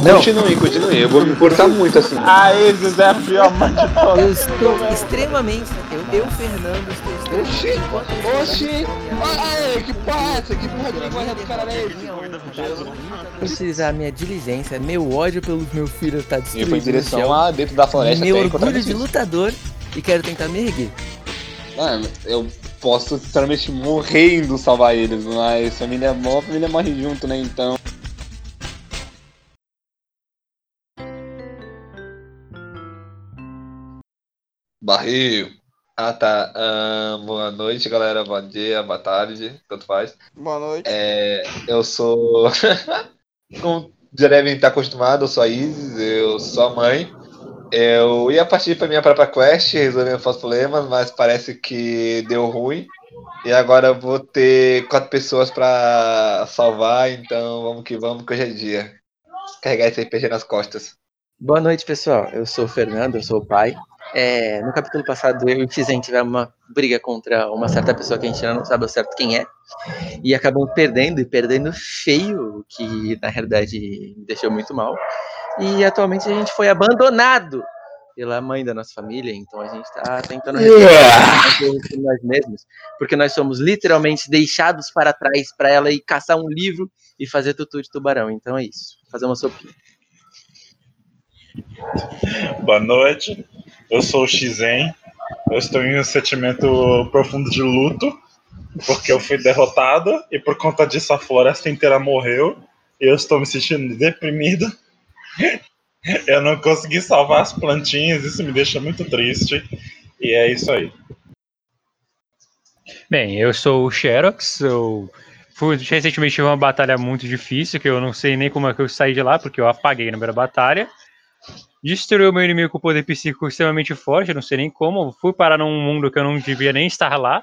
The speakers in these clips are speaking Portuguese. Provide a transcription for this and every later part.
Não, continue, continue. Eu vou me importar muito assim. Ah, esse é a pior mãe de todas. Eu estou extremamente. Eu, eu Fernando, estou extremamente. Oxi! Ah, que porra é essa? Que porra de linguagem do cara é esse? Precisar minha diligência, meu ódio pelos meus filhos tá E destruído. foi em direção lá dentro da floresta Meu orgulho de lutador e quero tentar me erguer. Mano, eu posso sinceramente morrendo salvar eles, mas família é bom, a família morre junto, né? Então. Barril. Ah tá. Ahn, boa noite, galera. Bom dia, boa tarde, tanto faz. Boa noite. É, eu sou. Como já devem estar acostumados, eu sou a Isis, eu sou a mãe. Eu ia partir para minha própria quest, resolver os problemas, mas parece que deu ruim. E agora eu vou ter quatro pessoas para salvar, então vamos que vamos, que hoje é dia. Carregar esse RPG nas costas. Boa noite, pessoal. Eu sou o Fernando, eu sou o pai. É, no capítulo passado, eu e o Tizen tivemos uma briga contra uma certa pessoa que a gente ainda não sabe ao certo quem é. E acabamos perdendo, e perdendo feio, o que na realidade me deixou muito mal. E atualmente a gente foi abandonado pela mãe da nossa família, então a gente tá tentando por nós mesmos, porque nós somos literalmente deixados para trás para ela ir caçar um livro e fazer tutu de tubarão. Então é isso, fazer uma sopinha. Boa noite, eu sou o Xizen. Eu estou em um sentimento profundo de luto, porque eu fui derrotado e por conta disso a floresta inteira morreu. Eu estou me sentindo deprimido. Eu não consegui salvar as plantinhas, isso me deixa muito triste. E é isso aí. Bem, eu sou o Xerox, eu fui, recentemente tive uma batalha muito difícil, que eu não sei nem como é que eu saí de lá, porque eu apaguei na primeira batalha. Destruiu o meu inimigo com poder psíquico extremamente forte, não sei nem como. Fui parar num mundo que eu não devia nem estar lá.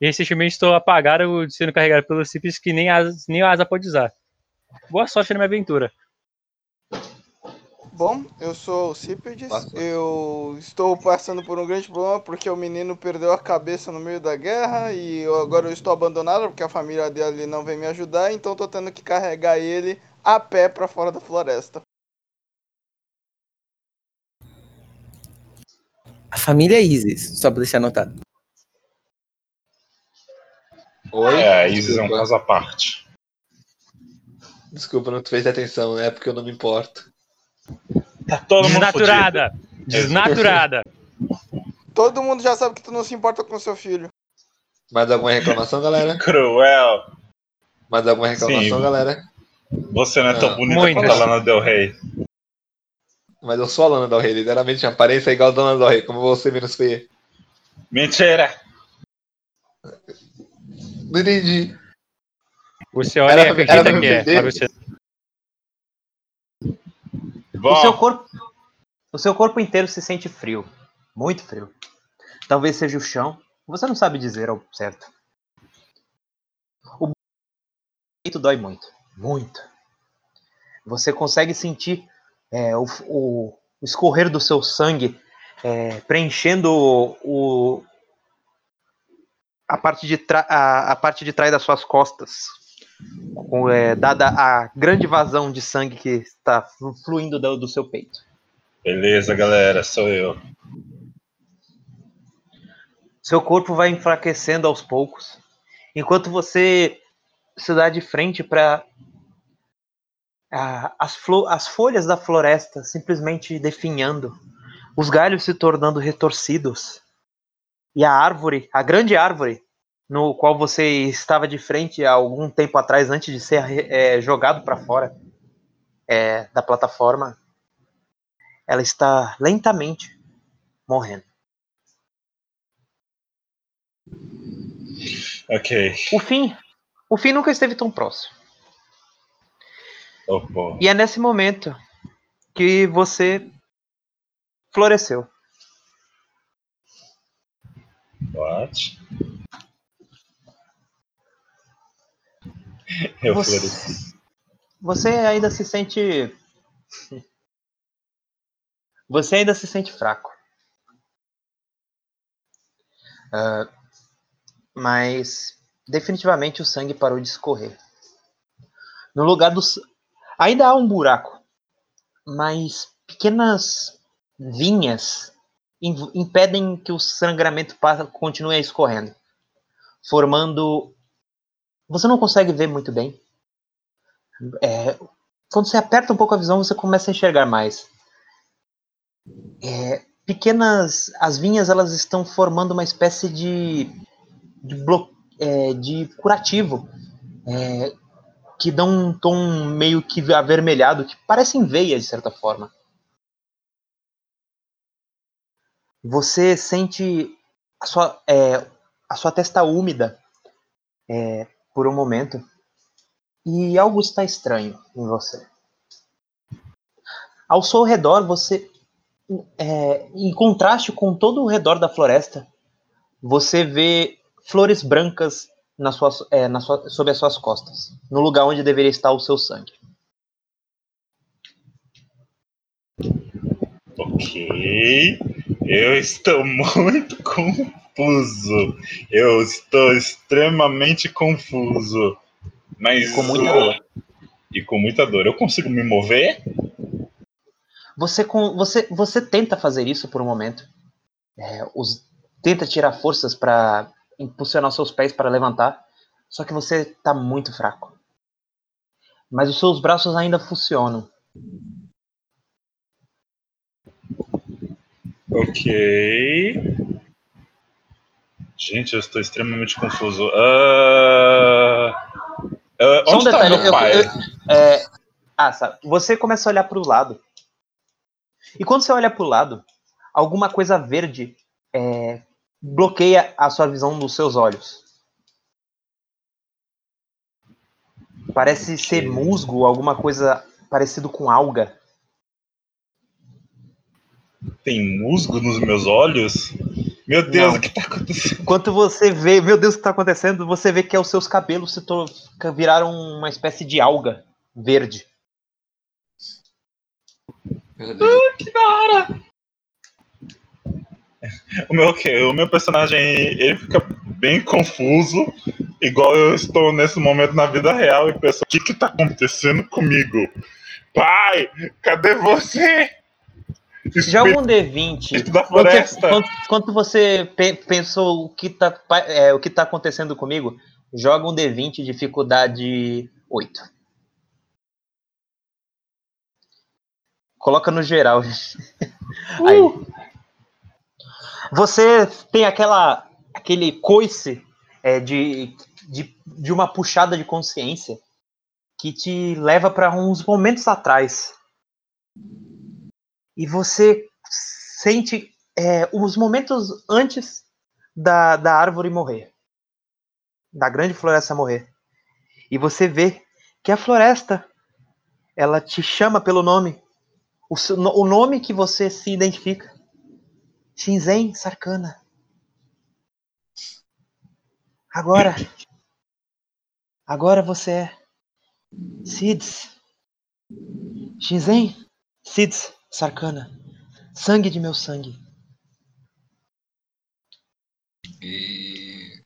E recentemente estou apagado, sendo carregado pelos Cips que nem asa, nem asa pode usar. Boa sorte na minha aventura. Bom, eu sou o Cípedes. Passa. Eu estou passando por um grande problema porque o menino perdeu a cabeça no meio da guerra e eu- agora eu estou abandonado porque a família dele não vem me ajudar, então estou tendo que carregar ele a pé para fora da floresta. A família Isis, só pra deixar anotado. Oi? É, a Isis é um caso à parte. Desculpa, não te fez atenção, né? Porque eu não me importo. Tá todo mundo fudido. Desnaturada! Desnaturada! Todo mundo já sabe que tu não se importa com seu filho. Mais alguma reclamação, galera? Cruel. Mais alguma reclamação, Sim. galera? Você não é tão Ah, bonita quanto a Lana Del Rey. Mas eu sou a Lana Del Rey, literalmente a aparência é igual a Dona Del Rey, como você menos feia. Mentira! Não entendi. Você olha Era e pra- acredita era pra que é. você Bom, O seu corpo, o seu corpo inteiro se sente frio, muito frio. Talvez seja o chão. Você não sabe dizer ao certo. O peito dói muito, muito. Você consegue sentir é, o, o- escorrer do seu sangue é, preenchendo o, a parte de a, a parte de trás das suas costas, com, é, dada a grande vazão de sangue que está flu- fluindo do, do seu peito. beleza, galera, sou eu. Seu corpo vai enfraquecendo aos poucos, enquanto você se dá de frente para as, flo- as folhas da floresta simplesmente definhando, os galhos se tornando retorcidos, e a árvore, a grande árvore, no qual você estava de frente há algum tempo atrás, antes de ser eh, jogado para fora eh, da plataforma, ela está lentamente morrendo. Ok. O fim, o fim nunca esteve tão próximo. Oh. E é nesse momento que você floresceu. What? Eu Você- floreci. Você ainda se sente. Você ainda se sente fraco. Ah, mas definitivamente o sangue parou de escorrer. No lugar do. Ainda há um buraco mas pequenas vinhas im- impedem que o sangramento continue escorrendo, formando. Você não consegue ver muito bem. É, quando você aperta um pouco a visão, você começa a enxergar mais. É, pequenas. As vinhas elas estão formando uma espécie de. de, blo- é, de curativo. Que dão um tom meio que avermelhado, que parecem veias de certa forma. Você sente a sua, é, a sua testa úmida é, por um momento e algo está estranho em você. Ao seu redor, você, é, em contraste com todo o redor da floresta, você vê flores brancas na sua, é, na sua, sob as suas costas, no lugar onde deveria estar o seu sangue. Ok. Eu estou muito confuso. Eu estou extremamente confuso. Mas. Com muita dor. E com muita dor. Eu consigo me mover? Você, com, você, você tenta fazer isso por um momento. É, os, tenta tirar forças para impulsionar seus pés para levantar. Só que você está muito fraco. Mas os seus braços ainda funcionam. Ok. Gente, eu estou extremamente confuso. Ah, ah, Só um detalhe, meu eu- pai? eu- É, ah, sabe, você começa a olhar para o lado. E quando você olha para o lado, alguma coisa verde é, bloqueia a sua visão dos seus olhos. Parece ser musgo, alguma coisa parecido com alga. Tem musgo nos meus olhos? Meu Deus, Não. o que está acontecendo? Enquanto você vê, meu Deus, o que está acontecendo? Você vê que é os seus cabelos se to- viraram uma espécie de alga verde. Meu Deus. Que da hora! O meu, o meu personagem ele fica bem confuso, igual eu estou nesse momento na vida real e penso: o que que tá acontecendo comigo? Pai, cadê você? Joga um D20. Espírito da Quando você, floresta. quando, quando você pe- pensou o que, tá, pa- é, o que tá acontecendo comigo, joga um D20 dificuldade 8. Coloca no geral. Aí. Você tem aquela aquele coice é, de, de, de uma puxada de consciência que te leva para uns momentos atrás. E você sente é, os momentos antes da, da árvore morrer, da grande floresta morrer. E você vê que a floresta ela te chama pelo nome, o, seu- o nome que você se identifica. Shinzen Sarkana. Agora, agora você é Sids. Shinzen Sids Sarkana. Sangue de meu sangue. E...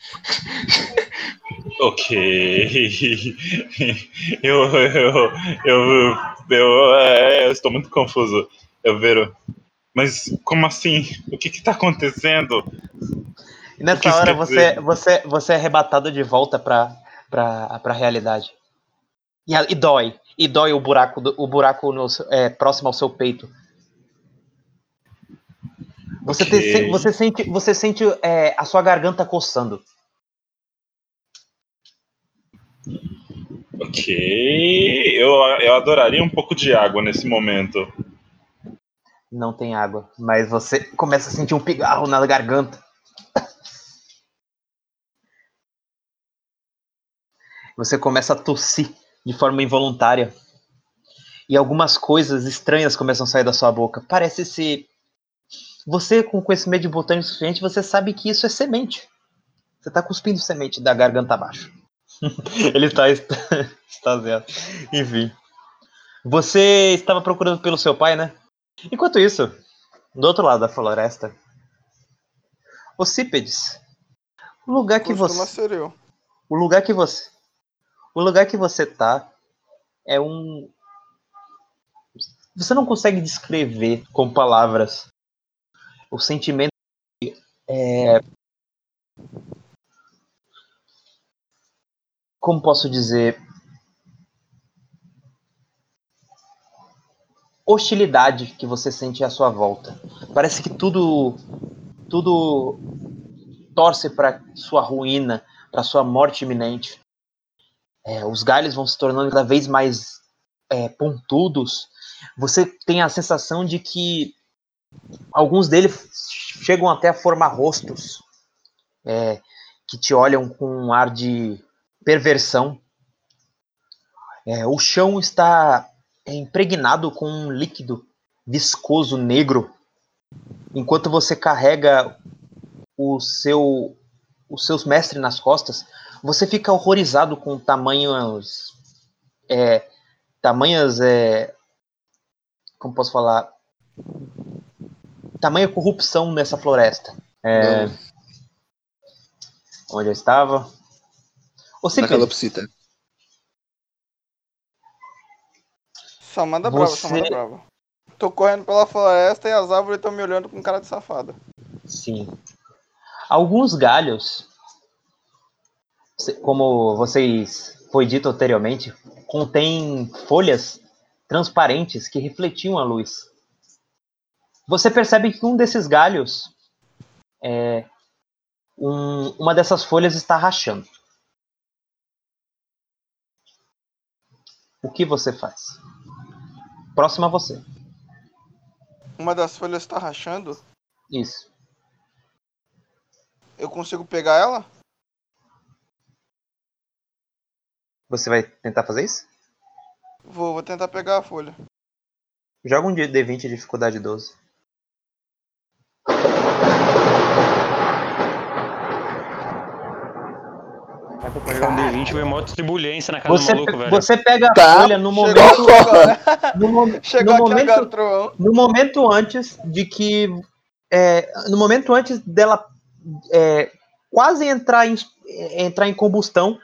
Ok. Eu, eu, eu, eu, é, eu estou muito confuso. Eu vejo. Mas como assim? O que que tá acontecendo? E nessa hora você, dizer? você, você é arrebatado de volta pra, pra realidade. E, a- e dói. E dói o buraco, o buraco no é, próximo ao seu peito. Você, te- Ok. se- você sente, você sente é, a sua garganta coçando. Ok. Eu, eu adoraria um pouco de água nesse momento. Não tem água, mas você começa a sentir um pigarro na garganta. Você começa a tossir de forma involuntária. E algumas coisas estranhas começam a sair da sua boca. Parece ser. Você, com conhecimento de botânico suficiente, você sabe que isso é semente. Você tá cuspindo semente da garganta abaixo. Ele tá est- extasiado. Enfim. Você estava procurando pelo seu pai, né? Enquanto isso, do outro lado da floresta, Ocípedes, o lugar que Costuma você, o lugar que você, o lugar que você tá é um você não consegue descrever com palavras o sentimento é, como posso dizer hostilidade que você sente à sua volta. Parece que tudo tudo torce para sua ruína, para sua morte iminente. É, os galhos vão se tornando cada vez mais é, pontudos. Você tem a sensação de que alguns deles chegam até a formar rostos é, que te olham com um ar de perversão. É, o chão está impregnado com um líquido viscoso negro, enquanto você carrega o seu os seus mestres nas costas, você fica horrorizado com tamanhos é, tamanhas é, como posso falar tamanha corrupção nessa floresta. É, onde eu estava? Ô, Na calopsita. Só manda brava, só Você- manda brava. Tô correndo pela floresta e as árvores estão me olhando com cara de safada. Sim. Alguns galhos, como vocês foi dito anteriormente, contêm folhas transparentes que refletiam a luz. Você percebe que um desses galhos, é, um- uma dessas folhas está rachando. O que você faz? Próximo a você. Uma das folhas tá rachando. Isso. Eu consigo pegar ela? Você vai tentar fazer isso? Vou, vou tentar pegar a folha. Joga um D20 de dificuldade 12. Pegar um D20 e vai mó tribulência na casa Você, do maluco, velho. você pega a Tá. folha no Chegou momento, agora. no, mo- Chegou no aqui momento, agora no momento antes de que, é, no momento antes dela é, quase entrar em, entrar em combustão,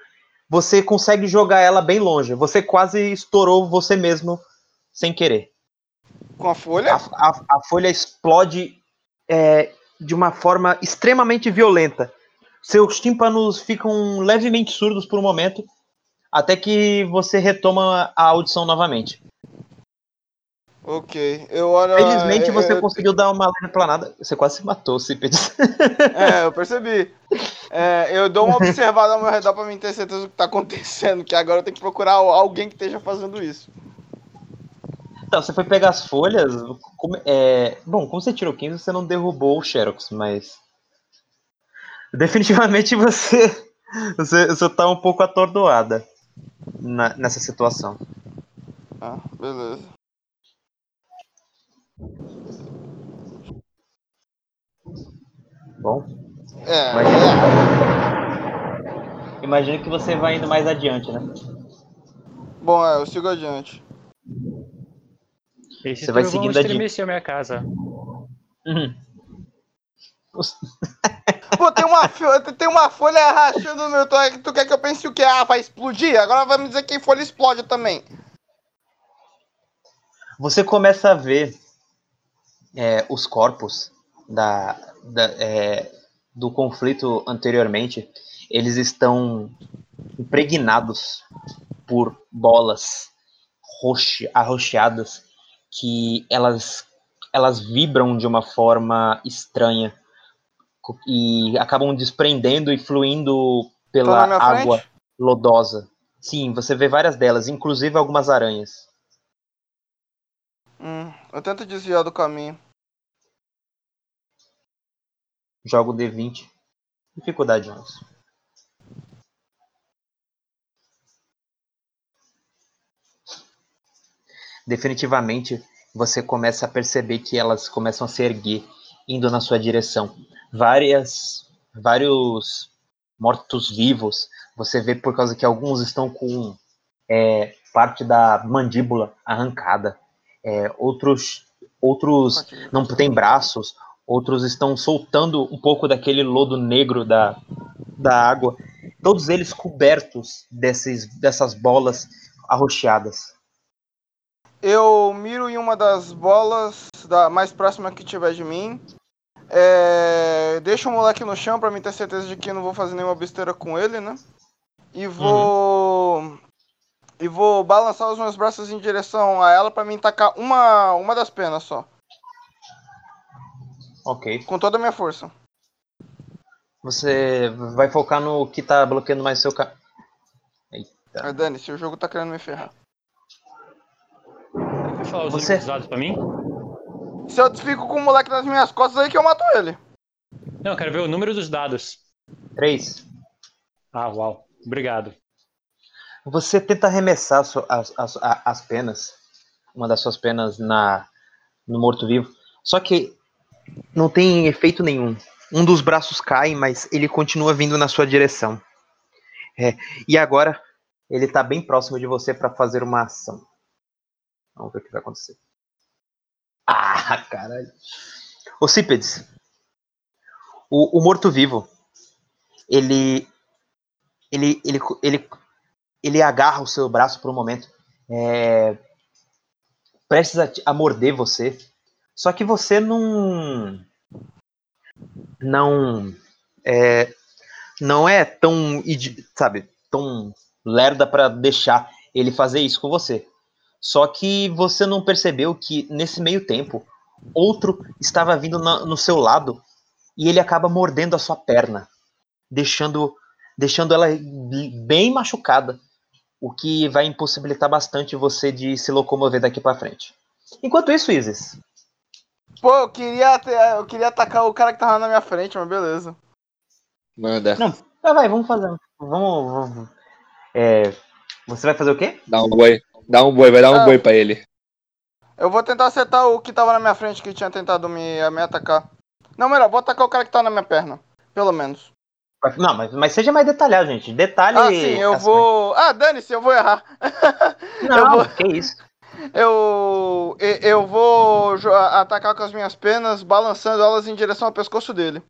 você consegue jogar ela bem longe. Você quase estourou você mesmo sem querer. Com a folha? A, a- a folha explode é, de uma forma extremamente violenta. Seus tímpanos ficam levemente surdos por um momento, até que você retoma a audição novamente. Ok. Eu olho. Felizmente eu- você eu- conseguiu dar uma leve planada. Você quase se matou, Cípedes. É, eu percebi. É, eu dou uma observada ao meu redor pra mim ter certeza do que tá acontecendo, que agora eu tenho que procurar alguém que esteja fazendo isso. Então, você foi pegar as folhas. como- é, Bom, como você tirou 15, você não derrubou o Xerox, mas. Definitivamente você. Você, você tá um pouco atordoada na- nessa situação. Ah, beleza. Bom, É, imagino que você vai indo mais adiante, né? Bom, é, eu sigo adiante. Esse Você vai seguindo a estremeceu minha casa. Uhum. Pô, tem uma, tem uma folha rachando no meu. Tu, tu quer que eu pense o que? Ah, vai explodir? Agora vai me dizer que folha explode também. Você começa a ver é, os corpos da, da, é, do conflito anteriormente. Eles estão impregnados por bolas roxe, arroxeadas que elas, elas vibram de uma forma estranha e acabam desprendendo e fluindo pela água frente? lodosa. Sim, você vê várias delas, inclusive algumas aranhas. Hum, eu tento desviar do caminho. Jogo D20. Dificuldade 11. Definitivamente você começa a perceber que elas começam a se erguer, indo na sua direção. Várias, vários mortos-vivos. Você vê por causa que alguns estão com é, parte da mandíbula arrancada. É, outros, outros não tem braços, outros estão soltando um pouco daquele lodo negro da, da água, todos eles cobertos desses, dessas bolas arroxeadas. eu miro em uma das bolas da mais próxima que tiver de mim. É, deixo o moleque no chão pra mim ter certeza de que eu não vou fazer nenhuma besteira com ele, né? E vou. E vou balançar os meus braços em direção a ela pra mim tacar uma, uma das penas só. Ok. Com toda a minha força. Você vai focar no que tá bloqueando mais seu ca... Tá. Ah, Dani, se o jogo tá querendo me ferrar. Vai falar os Você- dados pra mim? Se eu fico com o moleque nas minhas costas aí que eu mato ele. Não, eu quero ver o número dos dados. Três. Ah, uau. Obrigado. Você tenta arremessar as, as, as penas, uma das suas penas na no morto-vivo, só que não tem efeito nenhum. Um dos braços cai, mas ele continua vindo na sua direção. É, e agora ele tá bem próximo de você para fazer uma ação. Vamos ver o que vai acontecer. Ah, caralho. Ocípedes, o, o morto-vivo, ele, ele, ele, ele ele agarra o seu braço por um momento, é, prestes a, a morder você. Só que você não. Não. É, não é tão. Sabe? Tão lerda para deixar ele fazer isso com você. Só que você não percebeu que nesse meio tempo outro estava vindo na- no seu lado e ele acaba mordendo a sua perna, deixando deixando ela bem machucada o que vai impossibilitar bastante você de se locomover daqui pra frente. Enquanto isso, Isis, Pô, eu queria, eu queria atacar o cara que tava na minha frente, mas beleza. Manda. ah, vai, vamos fazer. Vamos. vamos é, você vai fazer o quê? Dá um boi. Dá um boi, vai dar um Ah. boi pra ele. Eu vou tentar acertar o que tava na minha frente, que tinha tentado me, me atacar. Não, melhor, vou atacar o cara que tá na minha perna. Pelo menos. Não, mas, mas seja mais detalhado, gente. Detalhe. Ah, sim, eu vou. Ah, dane-se, eu vou errar. Não, eu vou- que isso. Eu. Eu vou atacar com as minhas penas, balançando elas em direção ao pescoço dele.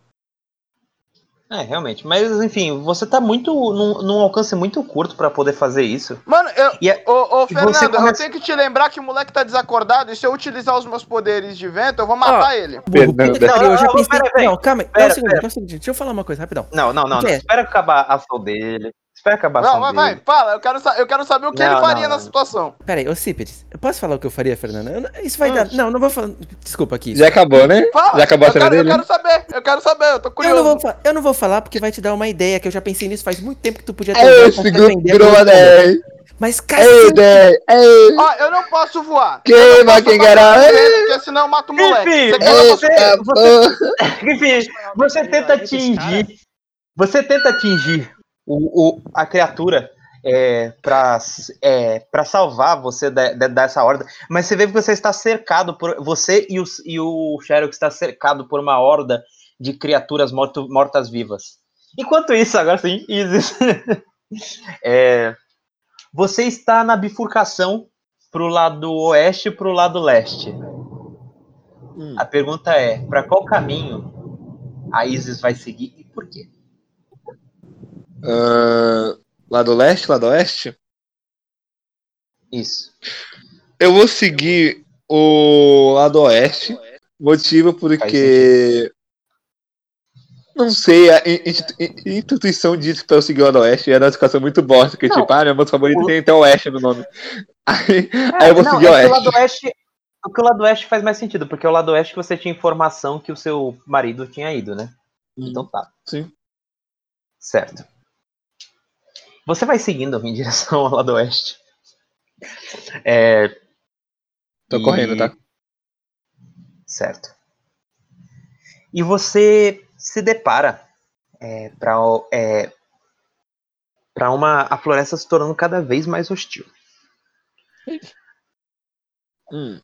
É, realmente. Mas, enfim, você tá muito. num, num alcance muito curto pra poder fazer isso. Mano, eu. E é- Ô, ô Fernando, você eu tenho que te lembrar que o moleque tá desacordado e se eu utilizar os meus poderes de vento, eu vou matar ele. Burro, puta que Fernanda. pariu, eu já Não, não, pensei. pera. Não, calma aí. Dá Pera, um segundo, pera. dá um segundinho. Deixa eu falar uma coisa rapidão. Não, não, não. Não. Espera acabar a ação dele. Espera acabar Não, vai, vai, fala. Eu quero, eu quero saber o que Não, ele faria não, na situação. Pera aí, ô Cípedes, eu posso falar o que eu faria, Fernanda? Eu Isso vai Hum. dar. Não, não vou falar. Desculpa aqui. Já acabou, né? Fala. Já acabou a eu cena quero, dele? Eu quero saber, eu quero saber, eu tô Eu curioso. não, vou, eu não vou falar porque vai te dar uma ideia que eu já pensei nisso faz muito tempo que tu podia ter É esse grupo. 10. Mas Ei, cacete, 10. Ei. Ó, eu não posso voar. Queima Eu quem vento, Porque senão eu mato o moleque. Enfim, Você eu você-. Enfim, você tenta atingir. Você tenta atingir o, o- a criatura é, para é, pra salvar você de- de- dessa horda, mas você vê que você está cercado por. Você e o, e o Sherlock está cercado por uma horda de criaturas morto- mortas-vivas. Enquanto isso, agora sim, Isis. É, você está na bifurcação pro lado oeste e pro lado leste. Hum. A pergunta é: para qual caminho a Isis vai seguir e por quê? Ah, lado leste, lado oeste? Isso. Eu vou seguir o lado oeste. Motivo porque. Não sei, a in- in- in- intuição disse pra eu seguir o lado oeste. E era uma situação muito bosta, porque, Não. tipo, ah, meu moto favorito O- tem até oeste no nome. Aí, aí eu vou não, seguir é o que o oeste. lado oeste. Porque o lado oeste faz mais sentido, porque o lado oeste você tinha informação que o seu marido tinha ido, né? Então tá. Sim. Certo. Você vai seguindo em direção ao lado oeste. É, Tô e- correndo, tá? Certo. E você se depara é, para é, para uma a floresta se tornando cada vez mais hostil. Hum,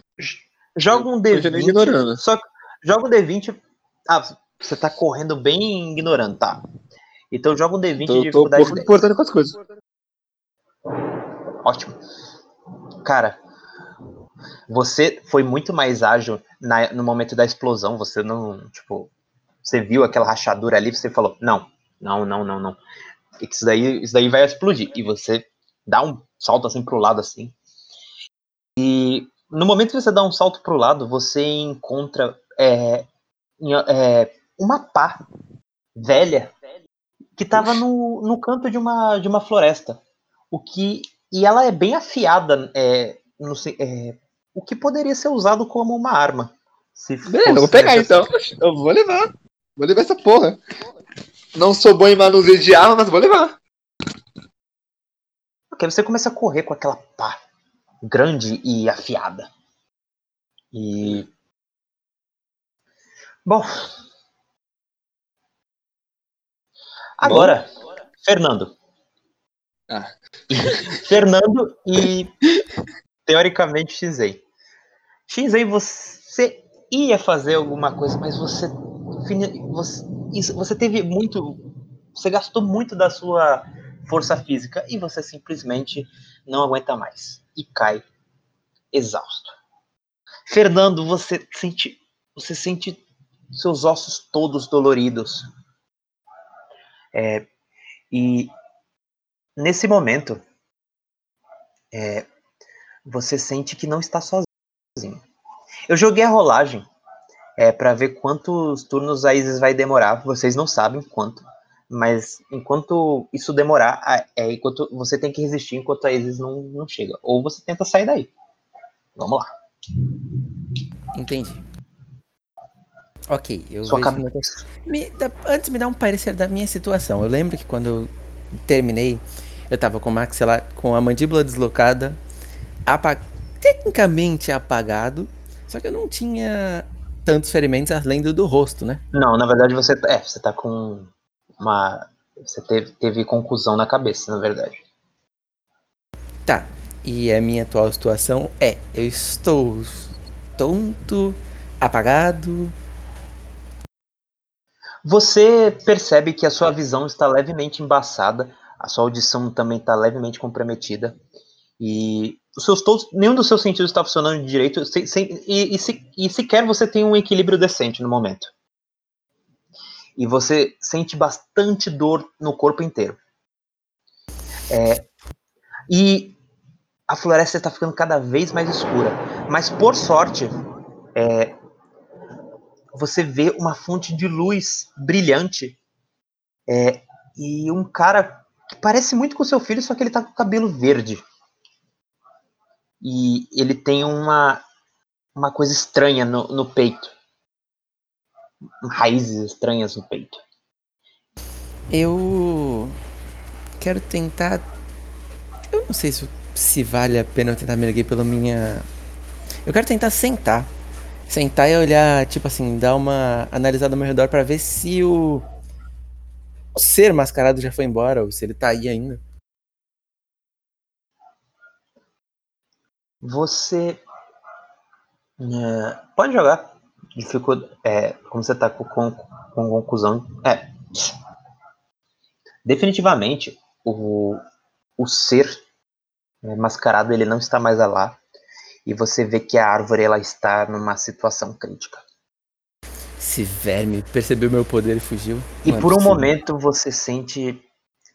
Joga um continuei D20. ignorando. Só joga um D20. Ah, você tá correndo bem ignorando, tá? Então joga um D20 de Tô, tô um dificuldade pouco 10. importando com as coisas. Ótimo. Cara, você foi muito mais ágil na- no momento da explosão. Você não, tipo, você viu aquela rachadura ali, você falou, não, não, não, não, não. Isso daí, isso daí vai explodir. E você dá um salto assim pro lado assim. E no momento que você dá um salto pro lado, você encontra é, é, uma pá velha que estava no, no canto de uma, de uma floresta. O que e ela é bem afiada, é, no é, o que poderia ser usado como uma arma. Se Beleza, eu vou pegar então. Eu vou levar. Vou levar essa porra. Não sou bom em manuseio de arma, mas vou levar. Ok, você começa a correr com aquela pá grande e afiada. E. Bom. Agora, Fernando. Ah. Fernando e. Teoricamente, Xei. Xei, você ia fazer alguma coisa, mas você. Você, isso- você teve muito. Você gastou muito da sua força física e você simplesmente não aguenta mais e cai exausto. Fernando, você sente, você sente seus ossos todos doloridos. É, e nesse momento, é, você sente que não está sozinho. Eu joguei a rolagem é, para ver quantos turnos a Isis vai demorar. Vocês não sabem quanto, mas enquanto isso demorar, é enquanto você tem que resistir enquanto a Isis não, não chega. Ou você tenta sair daí. Vamos lá. Entendi. Ok, eu Sua vejo cabeça. Me dá- antes me dá um parecer da minha situação. Eu lembro que quando eu terminei, eu tava com o maxilar, com a mandíbula deslocada, apa- tecnicamente apagado, só que eu não tinha tantos ferimentos além do do rosto, né? Não, na verdade você é, você tá com uma você teve, teve conclusão na cabeça, na verdade. Tá. E a minha atual situação é, eu estou tonto, apagado. Você percebe que a sua visão está levemente embaçada, a sua audição também está levemente comprometida e os seus todos, nenhum dos seus sentidos está funcionando direito e, e se- e sequer você tem um equilíbrio decente no momento. E você sente bastante dor no corpo inteiro. É, e a floresta está ficando cada vez mais escura. Mas por sorte, é, você vê uma fonte de luz brilhante é, e um cara que parece muito com seu filho, só que ele tá com cabelo verde. E ele tem uma, uma coisa estranha no, no peito. Raízes estranhas no peito. Eu quero tentar. Eu não sei se, se vale a pena eu tentar me erguer pela minha. Eu quero tentar sentar. Sentar e olhar, tipo assim, dar uma analisada ao meu redor pra ver se o. O ser mascarado já foi embora, ou se ele tá aí ainda. Você é, pode jogar. Dificu- é, como você tá com, com, com conclusão. É. Definitivamente, o, o ser é, mascarado ele não está mais lá. E você vê que a árvore ela está numa situação crítica. Esse verme percebeu meu poder e fugiu. E Não é por um momento você sente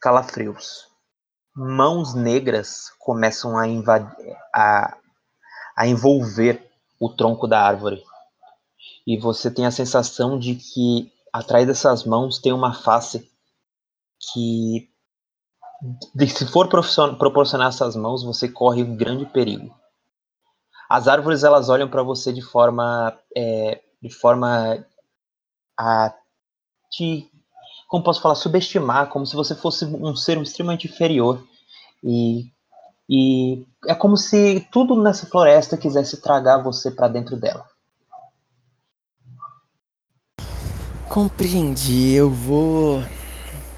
calafrios. Mãos negras começam a, invadir, a, a envolver o tronco da árvore. E você tem a sensação de que atrás dessas mãos tem uma face que, se for proporcionar essas mãos, você corre um grande perigo. As árvores elas olham para você de forma, é, de forma a te como posso falar, subestimar, como se você fosse um ser extremamente inferior. E, e é como se tudo nessa floresta quisesse tragar você para dentro dela. Compreendi, eu vou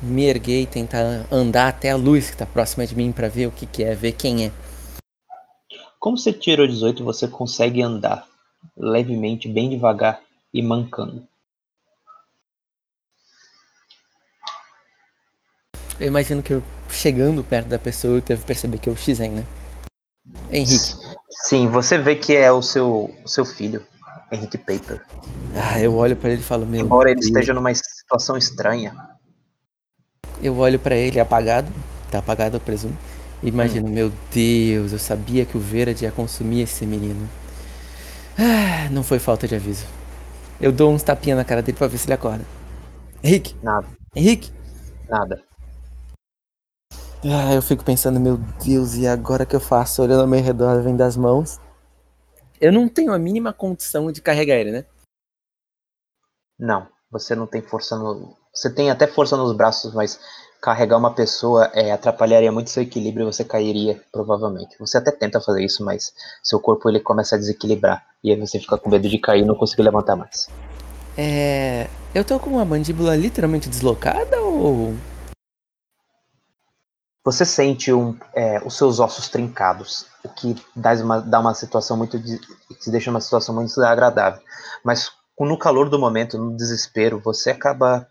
me erguer e tentar andar até a luz que tá próxima de mim pra ver o que, que é, ver quem é. Como você tirou 18, você consegue andar levemente, bem devagar e mancando. Eu imagino que eu chegando perto da pessoa eu devo perceber que é o Xen, né? Henrique. Sim, você vê que é o seu, o seu filho, Henrique Paper. Ah, eu olho pra ele e falo, meu Embora ele Deus. esteja numa situação estranha, Eu olho pra ele apagado, tá apagado eu presumo. E Hum. imagino, meu Deus, eu sabia que o Verde ia consumir esse menino. Ah, não foi falta de aviso. Eu dou uns tapinha na cara dele pra ver se ele acorda. Henrique! Nada, Henrique! nada. Ah, eu fico pensando, meu Deus, e agora que eu faço? Olhando ao meu redor, vem das mãos. Eu não tenho a mínima condição de carregar ele, né? Não, você não tem força no. Você tem até força nos braços, mas carregar uma pessoa é, atrapalharia muito seu equilíbrio e você cairia, provavelmente. Você até tenta fazer isso, mas seu corpo ele começa a desequilibrar. E aí você fica com medo de cair e não conseguir levantar mais. É. Eu tô com uma mandíbula literalmente deslocada ou. Você sente um, é, os seus ossos trincados, o que dá uma, dá uma situação muito. te deixa numa situação muito desagradável. Mas no calor do momento, no desespero, você acaba.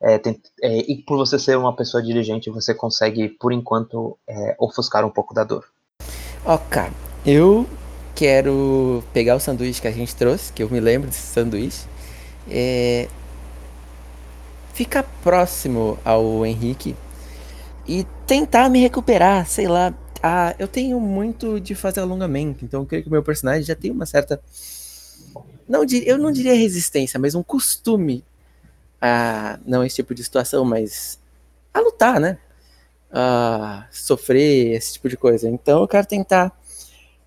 É, tent- é, e por você ser uma pessoa diligente, você consegue, por enquanto, é, ofuscar um pouco da dor. Cara, eu quero pegar o sanduíche que a gente trouxe, que eu me lembro desse sanduíche. É. Ficar próximo ao Henrique e tentar me recuperar, sei lá. Ah, eu tenho muito de fazer alongamento, então eu creio que o meu personagem já tem uma certa. Não, eu não diria resistência, mas um costume a. Não esse tipo de situação, mas. a lutar, né? A sofrer, esse tipo de coisa. Então eu quero tentar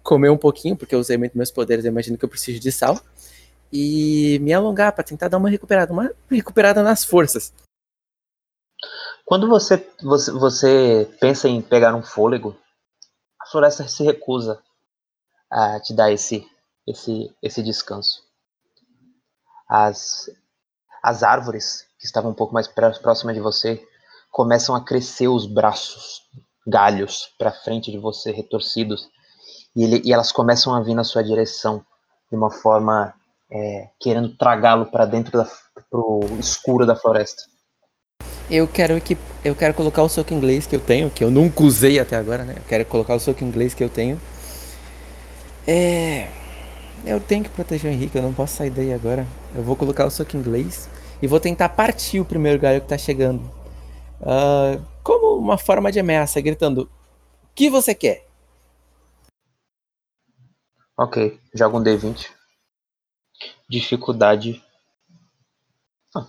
comer um pouquinho, porque eu usei muito meus poderes, eu imagino que eu preciso de sal. E me alongar pra tentar dar uma recuperada, uma recuperada nas forças. Quando você, você, você pensa em pegar um fôlego, a floresta se recusa a te dar esse, esse, esse descanso. As, as árvores que estavam um pouco mais pró- próximas de você começam a crescer os braços, galhos para frente de você, retorcidos, e, ele, e elas começam a vir na sua direção de uma forma é, querendo tragá-lo para dentro da, pro escuro da floresta. Eu quero que eu quero colocar o soco inglês que eu tenho, que eu nunca usei até agora, né? Eu quero colocar o soco inglês que eu tenho. É, eu tenho que proteger o Henrique, eu não posso sair daí agora. Eu vou colocar o soco inglês e vou tentar partir o primeiro galho que tá chegando. Ah, como uma forma de ameaça, gritando: "O que você quer?" Ok, joga um D20. Dificuldade. Ah,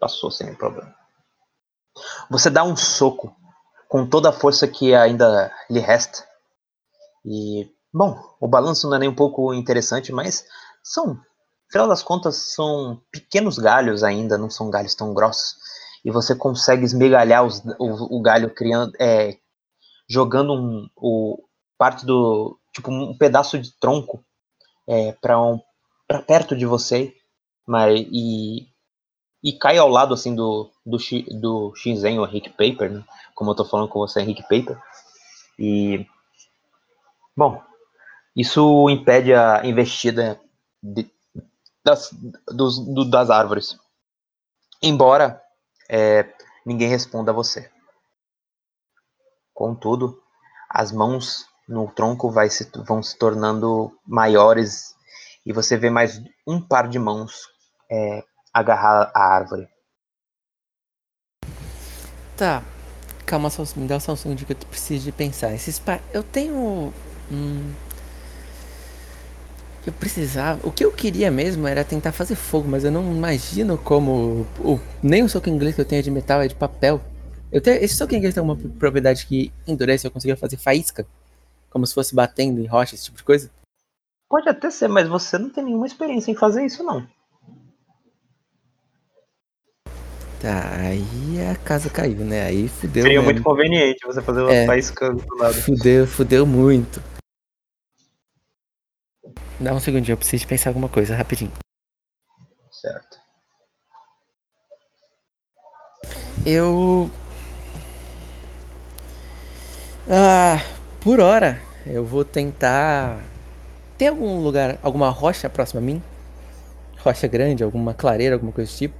passou sem problema. Você dá um soco com toda a força que ainda lhe resta. E, bom, o balanço não é nem um pouco interessante, mas são, no final das contas, são pequenos galhos ainda, não são galhos tão grossos. E você consegue esmigalhar os- o, o galho, criando, é, jogando um, o, parte do. Tipo, um pedaço de tronco é, para um, perto de você, mas e, e cai ao lado assim do do, do ou Rick Paper, né? Como eu tô falando com você, Rick Paper. E bom, isso impede a investida de- das, dos, do- das árvores. Embora é, ninguém responda a você. Contudo, as mãos no tronco se, vão se tornando maiores e você vê mais um par de mãos é, agarrar a árvore. Tá. Calma só, me dá só um segundo que eu preciso de pensar. Esses. Eu tenho. Hum... Eu precisava. O que eu queria mesmo era tentar fazer fogo, mas eu não imagino como. O... Nem o soco inglês que eu tenho é de metal, é de papel. Eu tenho... Esse soco inglês tem uma propriedade que endurece, eu conseguia fazer faísca. Como se fosse batendo em rocha, esse tipo de coisa. Pode até ser, mas você não tem nenhuma experiência em fazer isso, não. Tá, aí a casa caiu, né? Aí fudeu. Seria mesmo. muito conveniente você fazer uma É. faísca do lado. Fudeu, fudeu muito. Dá um segundinho, eu preciso pensar alguma coisa rapidinho. Certo. Eu. Ah, por hora, eu vou tentar. Tem algum lugar, alguma rocha próxima a mim? Rocha grande, alguma clareira, alguma coisa do tipo?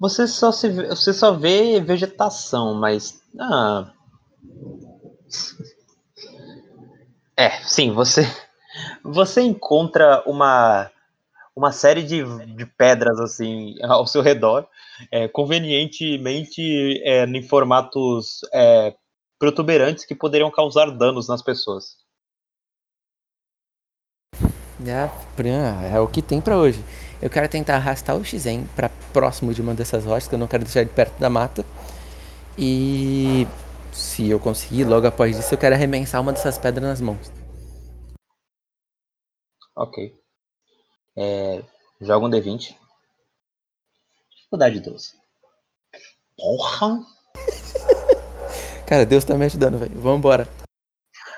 Você só, se vê, você só vê vegetação, mas. Ah. É, sim, você. Você encontra uma. Uma série de, de pedras assim ao seu redor, é, convenientemente é, em formatos é, protuberantes que poderiam causar danos nas pessoas. É, é o que tem pra hoje. Eu quero tentar arrastar o Xen pra próximo de uma dessas rochas, que eu não quero deixar ele perto da mata. E se eu conseguir, logo após isso, eu quero arremessar uma dessas pedras nas mãos. Ok. É, joga um D20. Dificuldade 12. Porra! Cara, Deus tá me ajudando, velho. Vambora.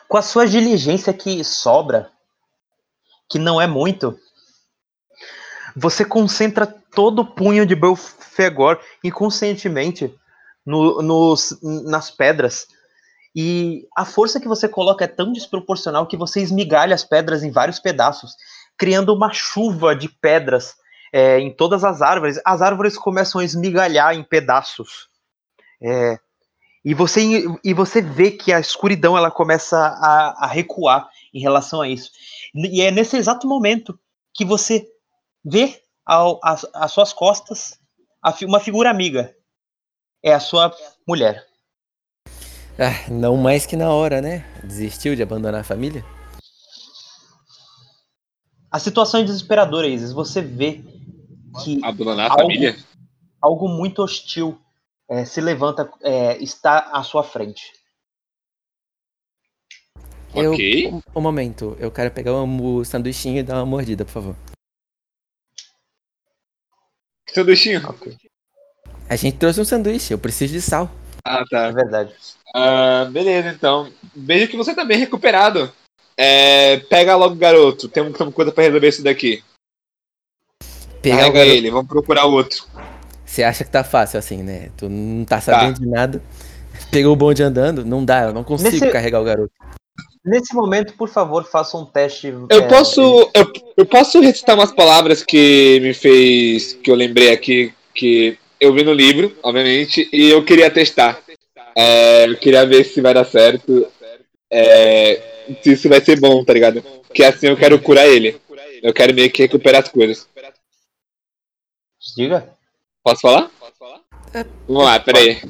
Com a sua diligência que sobra, que não é muito, você concentra todo o punho de Belfegor inconscientemente no- nos, nas pedras. E a força que você coloca é tão desproporcional que você esmigalha as pedras em vários pedaços, criando uma chuva de pedras é, em todas as árvores. As árvores começam a esmigalhar em pedaços. É, e, você, e você vê que a escuridão ela começa a, a recuar em relação a isso. E é nesse exato momento que você vê ao, as suas costas a uma figura amiga. É a sua mulher. Ah, não mais que na hora, né? Desistiu de abandonar a família? A situação é desesperadora, Isis. Você vê que Abandonar a Algo- família? algo muito hostil é, se levanta, é, está à sua frente. Eu, Ok. um, um momento, eu quero pegar um, o sanduichinho e dar uma mordida, por favor. Sanduichinho? A gente trouxe um sanduíche, eu preciso de sal. Ah, tá. É verdade. Ah, beleza, então. Vejo que você tá bem recuperado. É, pega logo o garoto. Tem uma coisa pra resolver isso daqui. Pegar Pega garoto. ele, vamos procurar outro. Você acha que tá fácil assim, né? Tu não tá sabendo de nada. Pegou o bonde andando? Não dá, eu não consigo Nesse- carregar o garoto. Nesse momento, por favor, faça um teste. Eu é, posso. Eu, eu posso recitar umas palavras que me fez. que eu lembrei aqui, que eu vi no livro, obviamente, e eu queria testar. É, eu queria ver se vai dar certo. é, se isso vai ser bom, tá ligado? Que assim eu quero curar ele. Eu quero meio que recuperar as coisas. Diga. Posso falar? Vamos lá, peraí.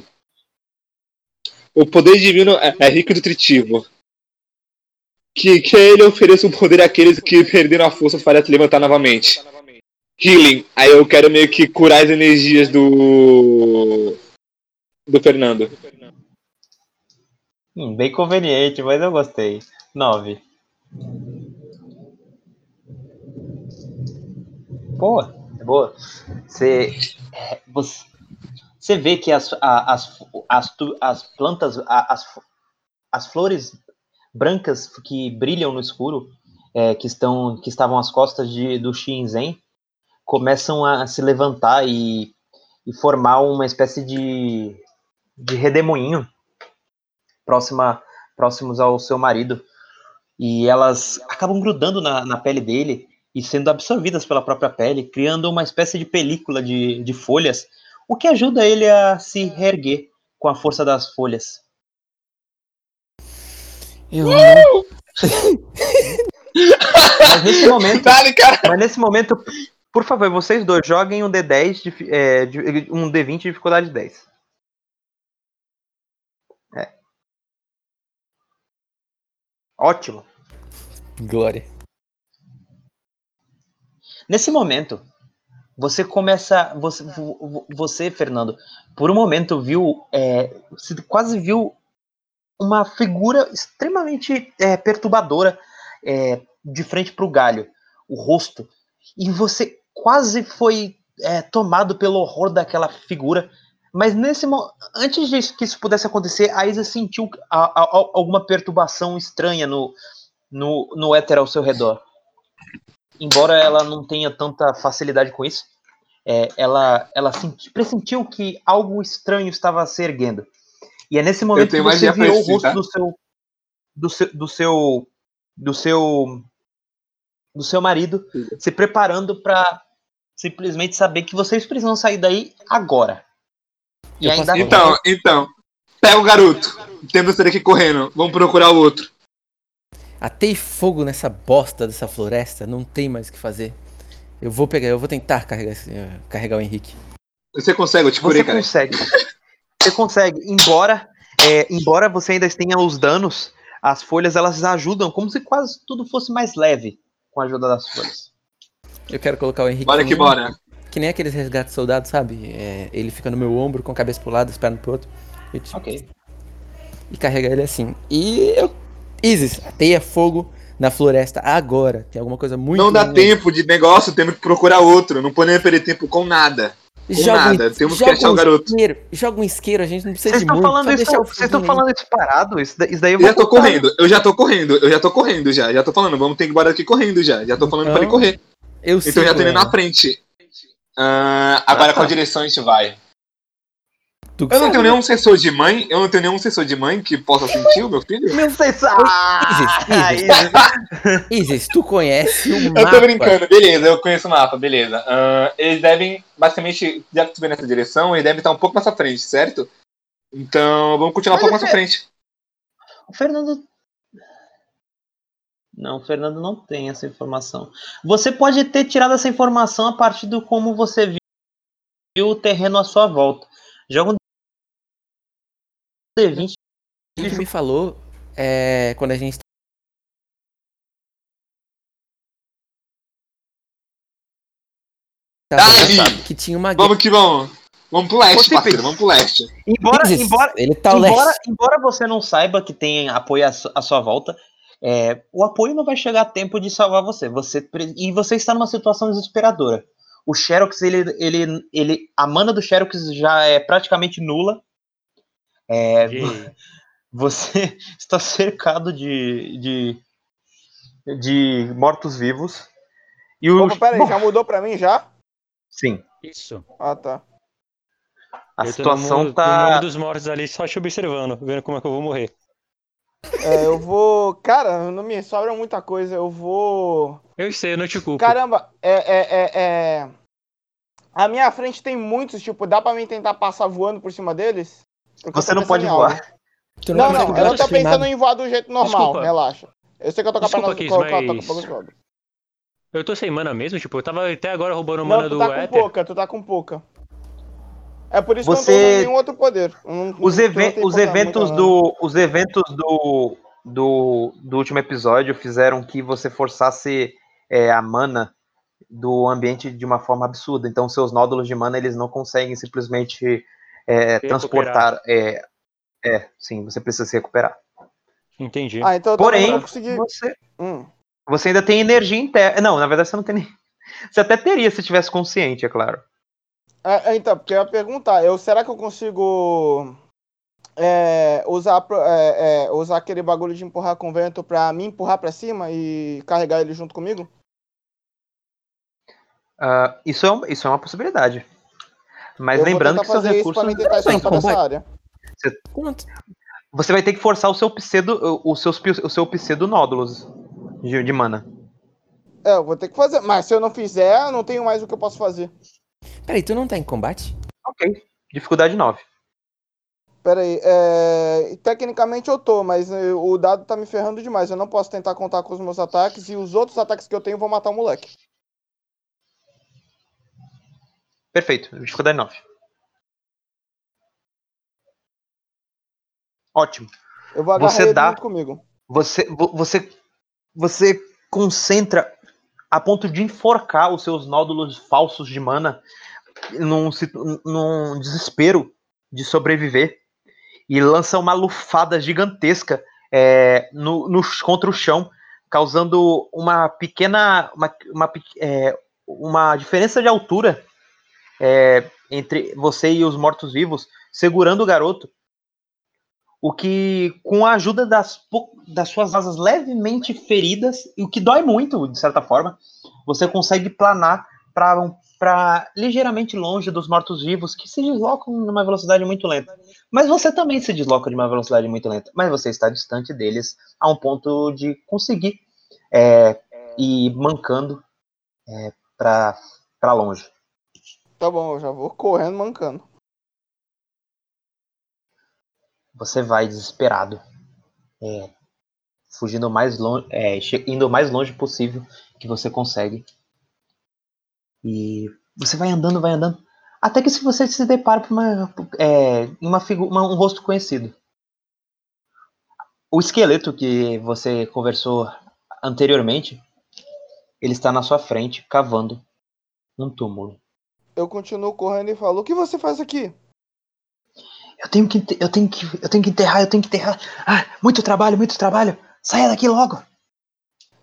O poder divino é, é rico e nutritivo. Que, que ele ofereça um poder àqueles que perderam a força para se levantar novamente. Healing. Aí eu quero meio que curar as energias do. do Fernando. Hum, bem conveniente, mas eu gostei. 9. Boa, boa. Você, você, vê que as, as, as, as plantas, as, as flores brancas que brilham no escuro, é, que, estão, que estavam às costas de, do Shinzen, começam a se levantar e, e formar uma espécie de, de redemoinho próxima, próximos ao seu marido. E elas acabam grudando na, na pele dele e sendo absorvidas pela própria pele, criando uma espécie de película de, de folhas, o que ajuda ele a se reerguer com a força das folhas. Eu não. Mas nesse momento, Dale, mas nesse momento, por favor, vocês dois joguem um D10, de, é, de- um D20 de dificuldade 10. É. Ótimo. Glória. Nesse momento, você começa. Você, vo- vo- você Fernando, por um momento viu. é, você quase viu uma figura extremamente é, perturbadora é, de frente para o galho, o rosto. E você quase foi é, tomado pelo horror daquela figura. Mas nesse antes de que isso pudesse acontecer, a Isa sentiu a- a- a- alguma perturbação estranha no, no, no éter ao seu redor embora ela não tenha tanta facilidade com isso, é, ela, ela senti- pressentiu que algo estranho estava se erguendo. E é nesse momento que você viu o rosto tá? do seu do seu do seu do seu do seu marido se preparando para simplesmente saber que vocês precisam sair daí agora. E ainda Então, então. Pega o garoto. Temos sair aqui correndo. Vamos procurar o outro. Atei fogo nessa bosta dessa floresta, não tem mais o que fazer. Eu vou pegar, eu vou tentar carregar, eh, carregar o Henrique. Você consegue, eu te curei, Você cara. consegue. Você consegue. Embora, é, embora você ainda tenha os danos, as folhas elas ajudam como se quase tudo fosse mais leve. Com a ajuda das folhas. Eu quero colocar o Henrique. Bora que bora. Que nem aqueles resgates soldados, sabe? É, ele fica no meu ombro com a cabeça pro lado, as pernas pro outro. E, tipo, Ok. e carrega ele assim. E eu. Isis, teia fogo na floresta agora. Tem alguma coisa muito. Não dá tempo de negócio, temos que procurar outro. Não podemos perder tempo com nada. Joga um- nada. Temos que joga achar o um garoto. Isqueiro, joga um isqueiro, a gente não precisa Vocês de estão muito. falando isso, o vocês estão falando isso parado? Isso, isso daí eu Eu já tô contar. correndo, eu já tô correndo, eu já tô correndo já. Já tô falando, vamos ter que embora daqui correndo já. Já tô falando pra ele Então, correr. Eu Então já tô indo na ela. frente. Ah, agora Ah, tá. qual direção a gente vai? Tu que Eu não sabe. tenho nenhum sensor de mãe, eu não tenho nenhum sensor de mãe que possa sentir o meu filho. Meu Deus! Ah, Isis, Isis. Isis, tu conhece o Eu mapa. tô brincando, beleza, eu conheço o mapa, beleza. Ah, eles devem, basicamente, já que tu vê nessa direção, eles devem estar um pouco mais à frente, certo? Então, vamos continuar um pouco mais à frente. O Fernando. Não, o Fernando não tem essa informação. Você pode ter tirado essa informação a partir do como você viu o terreno à sua volta. Joga um D20. O que me falou é quando a gente cansado, que tinha uma guerra. Vamos que vamos. Vamos pro leste, Você parceiro, vamos pro leste. Embora, embora, ele tá embora, leste. embora você não saiba que tem apoio à, su- à sua volta, é, o apoio não vai chegar a tempo de salvar você. você. E você está numa situação desesperadora. O Xerox, ele, ele, ele, a mana do Xerox já é praticamente nula. É, E- você está cercado de, de, de mortos-vivos. E o. Opa, pera aí, Bom, já mudou pra mim já? Sim, Isso. Ah, tá. a eu tô no situação mundo, no tá. mundo dos mortos ali, só te observando, vendo como é que eu vou morrer. É, eu vou. Cara, não me sobra muita coisa. Eu vou. Eu sei, eu não te culpo. Caramba, é, é, é, é. A minha frente tem muitos, tipo, dá pra mim tentar passar voando por cima deles? Você não pode voar. Não, não, conseguir eu não tô pensando nada. em voar do jeito normal, Desculpa. relaxa. Eu sei que eu tô com a perna tô mas-. Eu tô sem mana mesmo, tipo, eu tava até agora roubando mana Não, tu do tá com Ether. pouca, tu tá com pouca. É por isso que eu Você- não usando nenhum outro poder. Não- Os, não even- tenho os eventos do os eventos do, do, do último episódio fizeram que você forçasse é, a mana do ambiente de uma forma absurda. Então seus nódulos de mana eles não conseguem simplesmente é, transportar. É, é, sim, você precisa se recuperar. Entendi. Ah, então Porém, você, Hum. você ainda tem energia interna. Não, na verdade você não tem nem. Você até teria se tivesse consciente, é claro. É, é, então, porque eu ia perguntar, eu, será que eu consigo é, usar, é, é, usar aquele bagulho de empurrar com vento pra me empurrar pra cima e carregar ele junto comigo? Ah, isso, é um- isso é uma possibilidade. Mas eu lembrando que seus recursos. tentar área. Quanto? Você vai ter que forçar o seu pseudo, o, seus, o seu pseudo nódulos de, de mana. É, eu vou ter que fazer, mas se eu não fizer, eu não tenho mais o que eu posso fazer. Peraí, tu não tá em combate? Ok. Dificuldade 9. Pera aí, é... tecnicamente eu tô, mas eh, o dado tá me ferrando demais. Eu não posso tentar contar com os meus ataques e os outros ataques que eu tenho vão matar o moleque. Perfeito. Dificuldade 9. Ótimo. Eu vou agarrar Você dá- comigo. Você, vo- você, você concentra a ponto de enforcar os seus nódulos falsos de mana num, num desespero de sobreviver e lança uma lufada gigantesca é, no, no- contra o chão, causando uma pequena uma, uma, é, uma diferença de altura é, entre você e os mortos-vivos, segurando o garoto. O que, com a ajuda das, das suas asas levemente feridas, e o que dói muito, de certa forma, você consegue planar para ligeiramente longe dos mortos-vivos que se deslocam numa velocidade muito lenta. Mas você também se desloca de uma velocidade muito lenta, mas você está distante deles a um ponto de conseguir é, ir mancando é, para longe. Tá bom, eu já vou correndo, mancando. você vai desesperado, é, fugindo mais longe, é, indo o mais longe possível que você consegue. E você vai andando, vai andando, até que se você se depara com uma, é, uma figu- uma- um rosto conhecido. O esqueleto que você conversou anteriormente Ele está na sua frente, cavando um túmulo. Eu continuo correndo e falo: O que você faz aqui? Eu tenho que, eu tenho que, eu tenho que enterrar, eu tenho que enterrar. Ah, muito trabalho, muito trabalho. Saia daqui logo.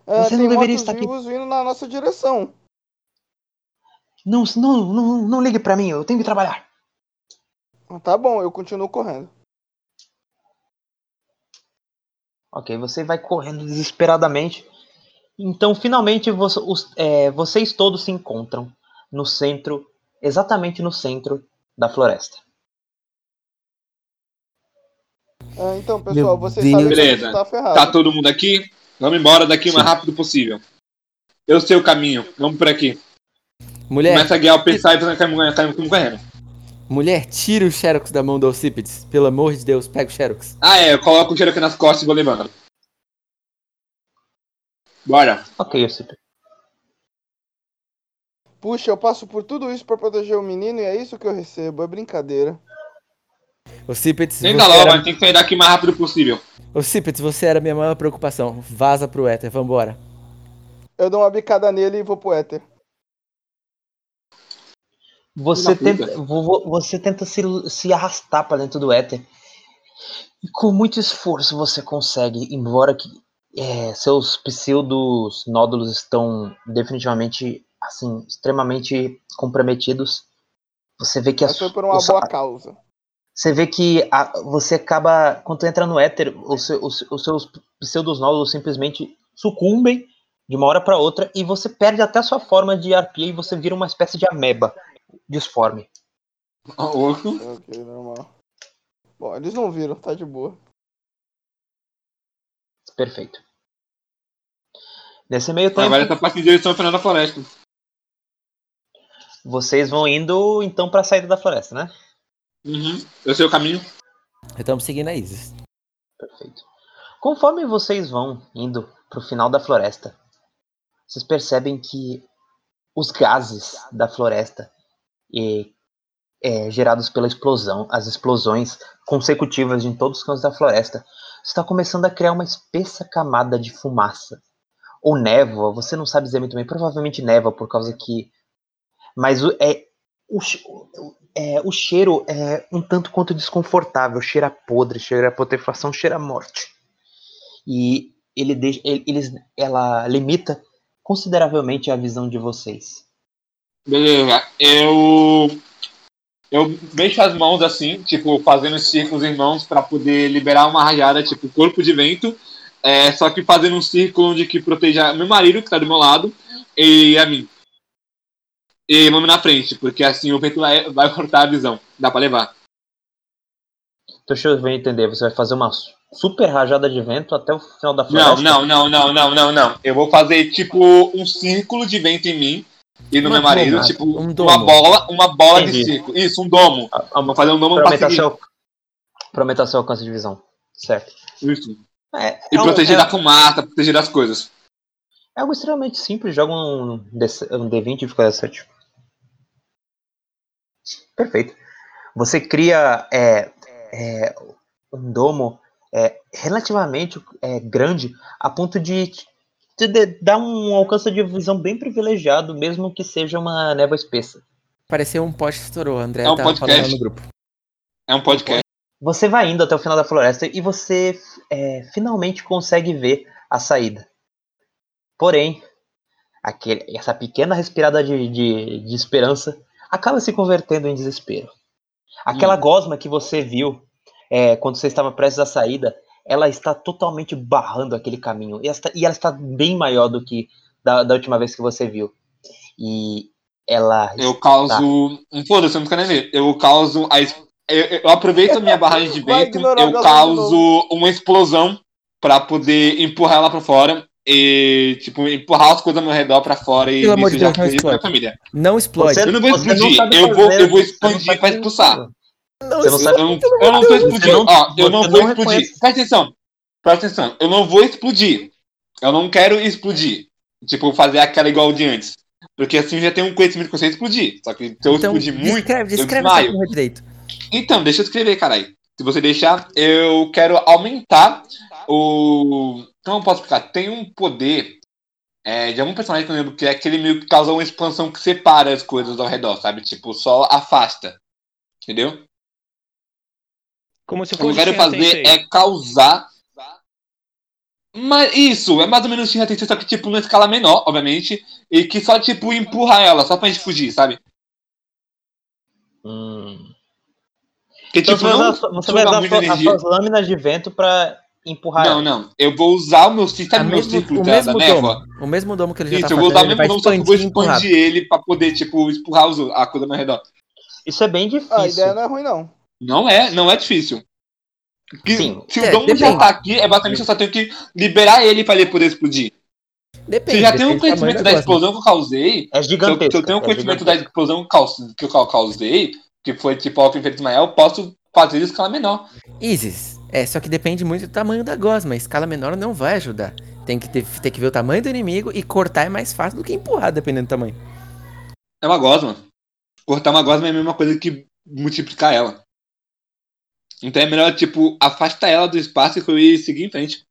Ah, Você não deveria estar aqui. vindo na nossa direção. Não, não, não, não ligue pra mim, eu tenho que trabalhar. Tá bom, eu continuo correndo. Ok, você vai correndo desesperadamente. Então, finalmente, você- os- é, vocês todos se encontram no centro, exatamente no centro da floresta. Ah, então, pessoal, Meu vocês Deus. sabem que a Beleza. gente tá ferrado. Tá todo mundo aqui? Vamos embora daqui o mais rápido possível. Eu sei o caminho. Vamos por aqui. Mulher, Começa a guiar o pensar e caminho correndo. mulher, tira o Xerox da mão do Alcipides. Pelo amor de Deus, pega o Xerox. Ah, é. Eu coloco o aqui nas costas e vou levando. Bora. Ok, sei. Puxa, eu passo por tudo isso pra proteger o menino e é isso que eu recebo. É brincadeira. Alcipides, Tenta você logo, era... mas tem que sair daqui o mais rápido possível. Alcipides, você era a minha maior preocupação. Vaza pro éter, vambora. Eu dou uma bicada nele e vou pro éter. Você tenta, vo- vo- você tenta se, se arrastar para dentro do éter. E com muito esforço você consegue, embora que é, seus pseudos nódulos estão definitivamente, assim, extremamente comprometidos. Você vê que a Mas foi por uma boa causa. Você vê que a- você acaba, quando tu entra no éter, os, seu- os- os seus pseudos nódulos simplesmente sucumbem de uma hora para outra e você perde até a sua forma de arpia e você vira uma espécie de ameba disforme. Ok, normal. Bom, eles não viram, tá de boa. Perfeito. Nesse meio tempo, Agora essa parte de direção final da floresta. Vocês vão indo então para a saída da floresta, né? Uhum. Eu sei o caminho. Estamos seguindo a Isis. Perfeito. Conforme vocês vão indo para o final da floresta, vocês percebem que os gases da floresta e, é, gerados pela explosão, as explosões consecutivas em todos os cantos da floresta, está começando a criar uma espessa camada de fumaça ou névoa. Você não sabe dizer muito bem. Provavelmente névoa por causa que, mas é o, é, o cheiro é um tanto quanto desconfortável, cheira podre, cheira putrefação, cheira morte. E ele deixa, ele, eles, ela limita consideravelmente a visão de vocês. Beleza. Eu. Eu mexo as mãos assim, tipo, fazendo círculos em mãos pra poder liberar uma rajada, tipo, corpo de vento. É, só que fazendo um círculo onde que proteja meu marido, que tá do meu lado, e a mim. E vamos na frente, porque assim o vento vai, vai cortar a visão. Dá pra levar. Então, deixa eu ver entender. Você vai fazer uma super rajada de vento até o final da Não, floresta? não, não, não, não, não, não. Eu vou fazer tipo um círculo de vento em mim e no Uma meu marido, doma, tipo, um uma bola, uma bola Entendi. de círculo. Isso, um domo. A- a- Vou fazer um domo pra Pra aumentar, seu, pra aumentar seu alcance de visão. Certo. Isso. É, E é um- proteger é- da fumaça, proteger das coisas. É algo extremamente simples. Joga um, D, um D20 e fica 7. Perfeito. Você cria é, é, um domo é, relativamente é, grande a ponto de te dar um alcance de visão bem privilegiado, mesmo que seja uma névoa espessa. Pareceu um poste que estourou, André É um podcast. falando no grupo. É um podcast. Você vai indo até o final da floresta e você é, finalmente consegue ver a saída. Porém, aquele- essa pequena respirada de, de- de esperança acaba se convertendo em desespero. Aquela gosma que você viu é, quando você estava prestes à saída, ela está totalmente barrando aquele caminho. E ela está, e ela está bem maior do que da, da última vez que você viu. E ela. Eu causo. Um foda-se, eu não quero nem ver. Eu causo. A... Eu, eu aproveito a minha barragem de vento, eu causo uma explosão pra poder empurrar ela pra fora. E, tipo, empurrar as coisas ao meu redor pra fora e Pelo amor de isso já Deus, não explode. família. Não explode. Você- Eu não vou não explodir, sabe eu vou, eu vou não sabe pra expulsar. Não Você não sabe- Eu não, eu não tô explodindo. não- Ó, eu não vou não explodir. reconhece. Presta atenção. Presta atenção. Eu não vou explodir. Eu não quero explodir. Tipo, fazer aquela igual de antes. Porque assim eu já tenho um conhecimento que eu sei explodir. Só que se eu Então, explodir muito, descreve, eu essa desmaio. direito. Então, deixa eu escrever, caralho. Se você deixar, eu quero aumentar o. Como eu posso explicar? Tem um poder É, de algum personagem que eu lembro que é aquele meio que causa uma expansão que separa as coisas ao redor, sabe? Tipo, só afasta. Entendeu? Como se O que eu fosse quero fazer é causar. Mas isso, é mais ou menos Shinra Tensei, só que tipo numa escala menor, obviamente, e que só tipo empurra ela, só pra gente fugir, sabe? Hum. Porque Então tipo, você vai não usar, você vai usar sua- as suas lâminas de vento pra empurrar Não, ela. não. Eu vou usar o meu círculo, A o meu mesmo- círculo o da, mesmo da névoa? domo. O mesmo domo que ele já Isso, tá eu vou usar o mesmo vai domo, só que eu vou expandir empurrar. expandir ele pra poder, tipo, empurrar os- a coisa mais redor. Isso é bem A difícil. ideia não é ruim, não. Não é, não é difícil. Que- Sim. se É, o domo já tá aqui, é basicamente eu só tenho que liberar ele pra ele poder explodir. Depende. Você já tem um conhecimento da explosão que eu causei, É se eu, gigantesco. se eu tenho um é conhecimento da explosão que eu causei, que foi tipo ao feito de Ismael, eu posso fazer em escala menor. Isis. É, só que depende muito do tamanho da gosma. A escala menor não vai ajudar. Tem que ter, ter que ver o tamanho do inimigo e cortar é mais fácil do que empurrar, dependendo do tamanho. É uma gosma. Cortar uma gosma é a mesma coisa que multiplicar ela. Então é melhor, tipo, afastar ela do espaço e seguir em frente.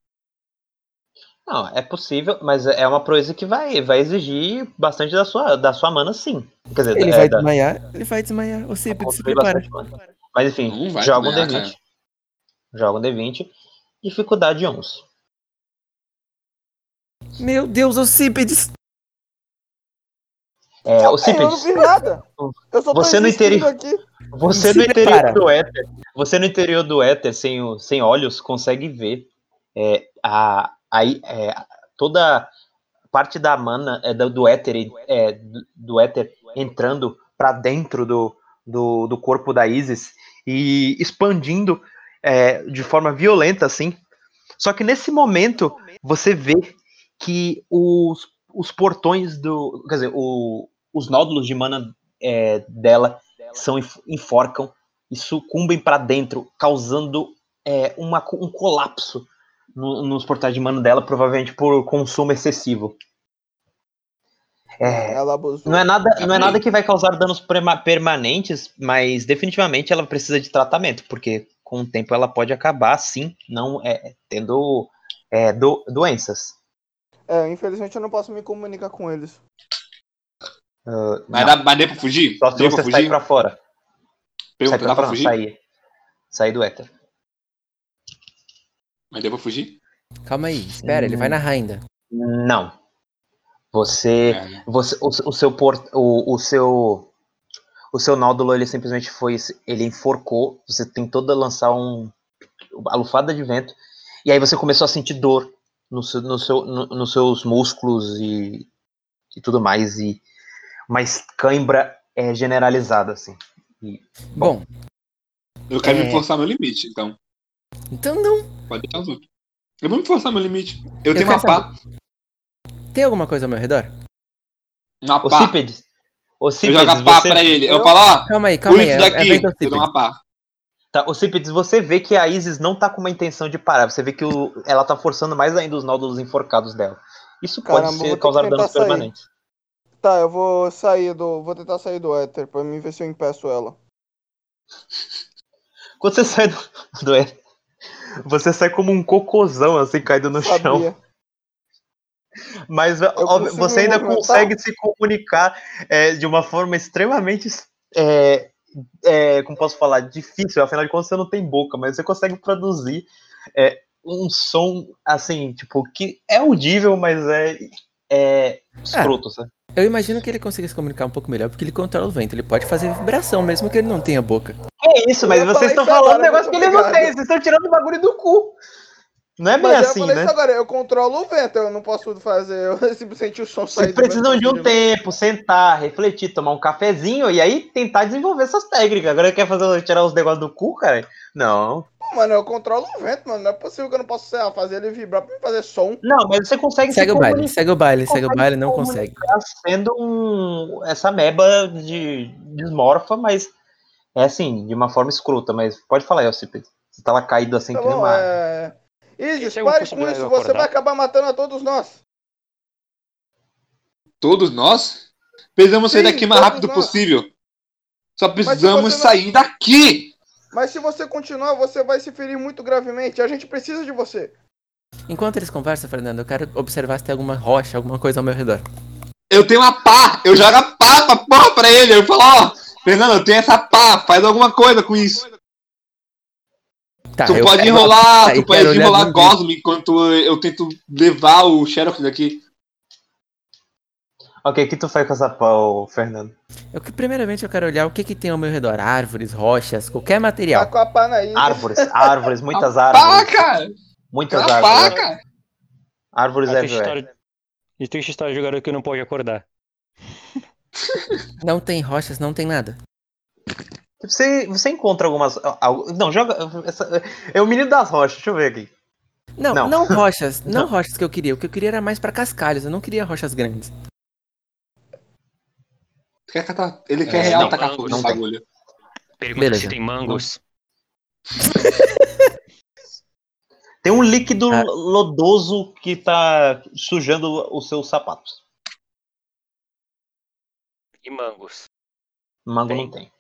Não, é possível, mas é uma proeza que vai, vai exigir bastante da sua, da sua mana, sim. Quer dizer, Ele é, vai da- desmaiar, ele vai desmaiar. Você se prepara. Mas enfim, joga um desmaiar, D20. Joga um D20. Dificuldade 11. Meu Deus, Ocípedes! É, o Eu não Cípedes, fiz nada. Eu só tô Você no interior- aqui. você Se no interior prepara. do éter, você no interior do éter, sem, o- sem olhos, consegue ver é, a, aí é, toda parte da mana é, do, do éter, é, do, do éter entrando para dentro do, do, do corpo da Isis e expandindo é, de forma violenta, assim. Só que nesse momento você vê que os, os portões do. Quer dizer, o- os nódulos de mana é, dela são enf- enforcam e sucumbem para dentro, causando é, uma um colapso no- nos portais de mana dela, provavelmente por consumo excessivo. É, Ela abusou. não é nada, não é nada que vai causar danos prema- permanentes, mas definitivamente ela precisa de tratamento, porque com o tempo ela pode acabar, sim, não é, tendo é, do- doenças. É, infelizmente eu não posso me comunicar com eles. Ah, Mas não, dá, mas deu pra fugir? só se Deu pra você sair fugir? pra fora. Sair dá pra pra fugir? sair. Sair do éter. Mas deu pra fugir? Calma aí, espera, ele vai narrar ainda. Não. Você. É, você o, o seu port, o, o seu o seu nódulo ele simplesmente foi ele enforcou você tentou lançar um a lufada de vento e aí você começou a sentir dor no seu, no seu, no- nos seus músculos e, e tudo mais e uma cãibra é, generalizada assim Bom, Eu quero É. me forçar meu limite, então. então não. Pode deixar os outros. Eu vou me forçar meu limite. Eu, Eu tenho uma pá. Tem alguma coisa ao meu redor? Uma o pá. Cípedes o Eu jogo a pá você, pra ele. Eu Eu- falo, ó, Calma aí, calma aí. isso É, é daqui. vento Eu dou uma pá. tá, o Cípedes, você vê que a Isis não tá com uma intenção de parar você vê que o, ela tá forçando mais ainda os nódulos enforcados dela isso Caramba, pode ser causar danos sair. permanentes Tá, eu vou sair do. Vou tentar sair do éter pra mim ver se eu impeço ela. Quando você sai do, do éter, você sai como um cocôzão, assim, caído no chão. Mas óbvio, você ainda movimentar? consegue se comunicar é, de uma forma extremamente. É, é, como posso falar? Difícil, afinal de contas você não tem boca, mas você consegue produzir é, um som, assim, tipo, que é audível, mas é, é escroto, sabe? Eu imagino que ele consiga se comunicar um pouco melhor, porque ele controla o vento. Ele pode fazer vibração, mesmo que ele não tenha boca. É isso, mas vocês estão falando um negócio que muito ele não tem, vocês estão tirando o bagulho do cu. Não é bem Mas assim, eu falei né? isso agora, eu controlo o vento, eu não posso fazer. Eu simplesmente o som sair Vocês do vento precisam de um tempo, sentar, refletir, tomar um cafezinho e aí tentar desenvolver essas técnicas. Agora quer fazer tirar os negócios do cu, cara? Não. Pô, Mano, eu controlo o vento, mano. Não é possível que eu não possa sei lá, fazer ele vibrar pra fazer som. Não, mas você consegue Segue se o baile, segue o baile, segue o baile, não consegue. sendo um, essa meba de desmorfa, mas é assim, de uma forma escrota. Mas pode falar, Elcipede. Você tá lá caído assim Tá que nem bom, uma. é. Isis, pare com isso, você vai acabar matando a todos nós. Todos nós? Precisamos sair Sim, daqui o mais rápido nós. possível. Só precisamos não- sair daqui! Mas se você continuar, você vai se ferir muito gravemente. A gente precisa de você. Enquanto eles conversam, Fernando, eu quero observar se tem alguma rocha, alguma coisa ao meu redor. Eu tenho uma pá, eu jogo a pá pra porra pra ele. Eu falo, ó, Fernando, eu tenho essa pá, faz alguma coisa com isso. Tá, tu eu pode enrolar, Tá, tu pode enrolar Cosmo enquanto eu tento levar o Xerox daqui. Ok, o que tu faz com essa pau, Fernando? Eu que primeiramente eu quero olhar o que que tem ao meu redor, árvores, rochas, qualquer Tá material. com a pá na ilha. Árvores, árvores, muitas Pá, árvores. cara! Muitas pá, árvores. cara! Árvores A everywhere. história, e triste história de jogador que não pode acordar. Não tem rochas, não tem nada. Você, você encontra algumas. algo- Não, joga. essa- é o menino das rochas, deixa eu ver aqui. Não, Não. não, rochas, não, Não. rochas que eu queria. O que eu queria era mais pra cascalhos, eu não queria rochas grandes. Quer catar- Ele É, quer real não, tacar não, fogo no bagulho. Pergunta Beleza. se tem mangos. Tem um líquido Ah. lodoso que tá sujando os seus sapatos. E mangos. Mango Tem. não tem.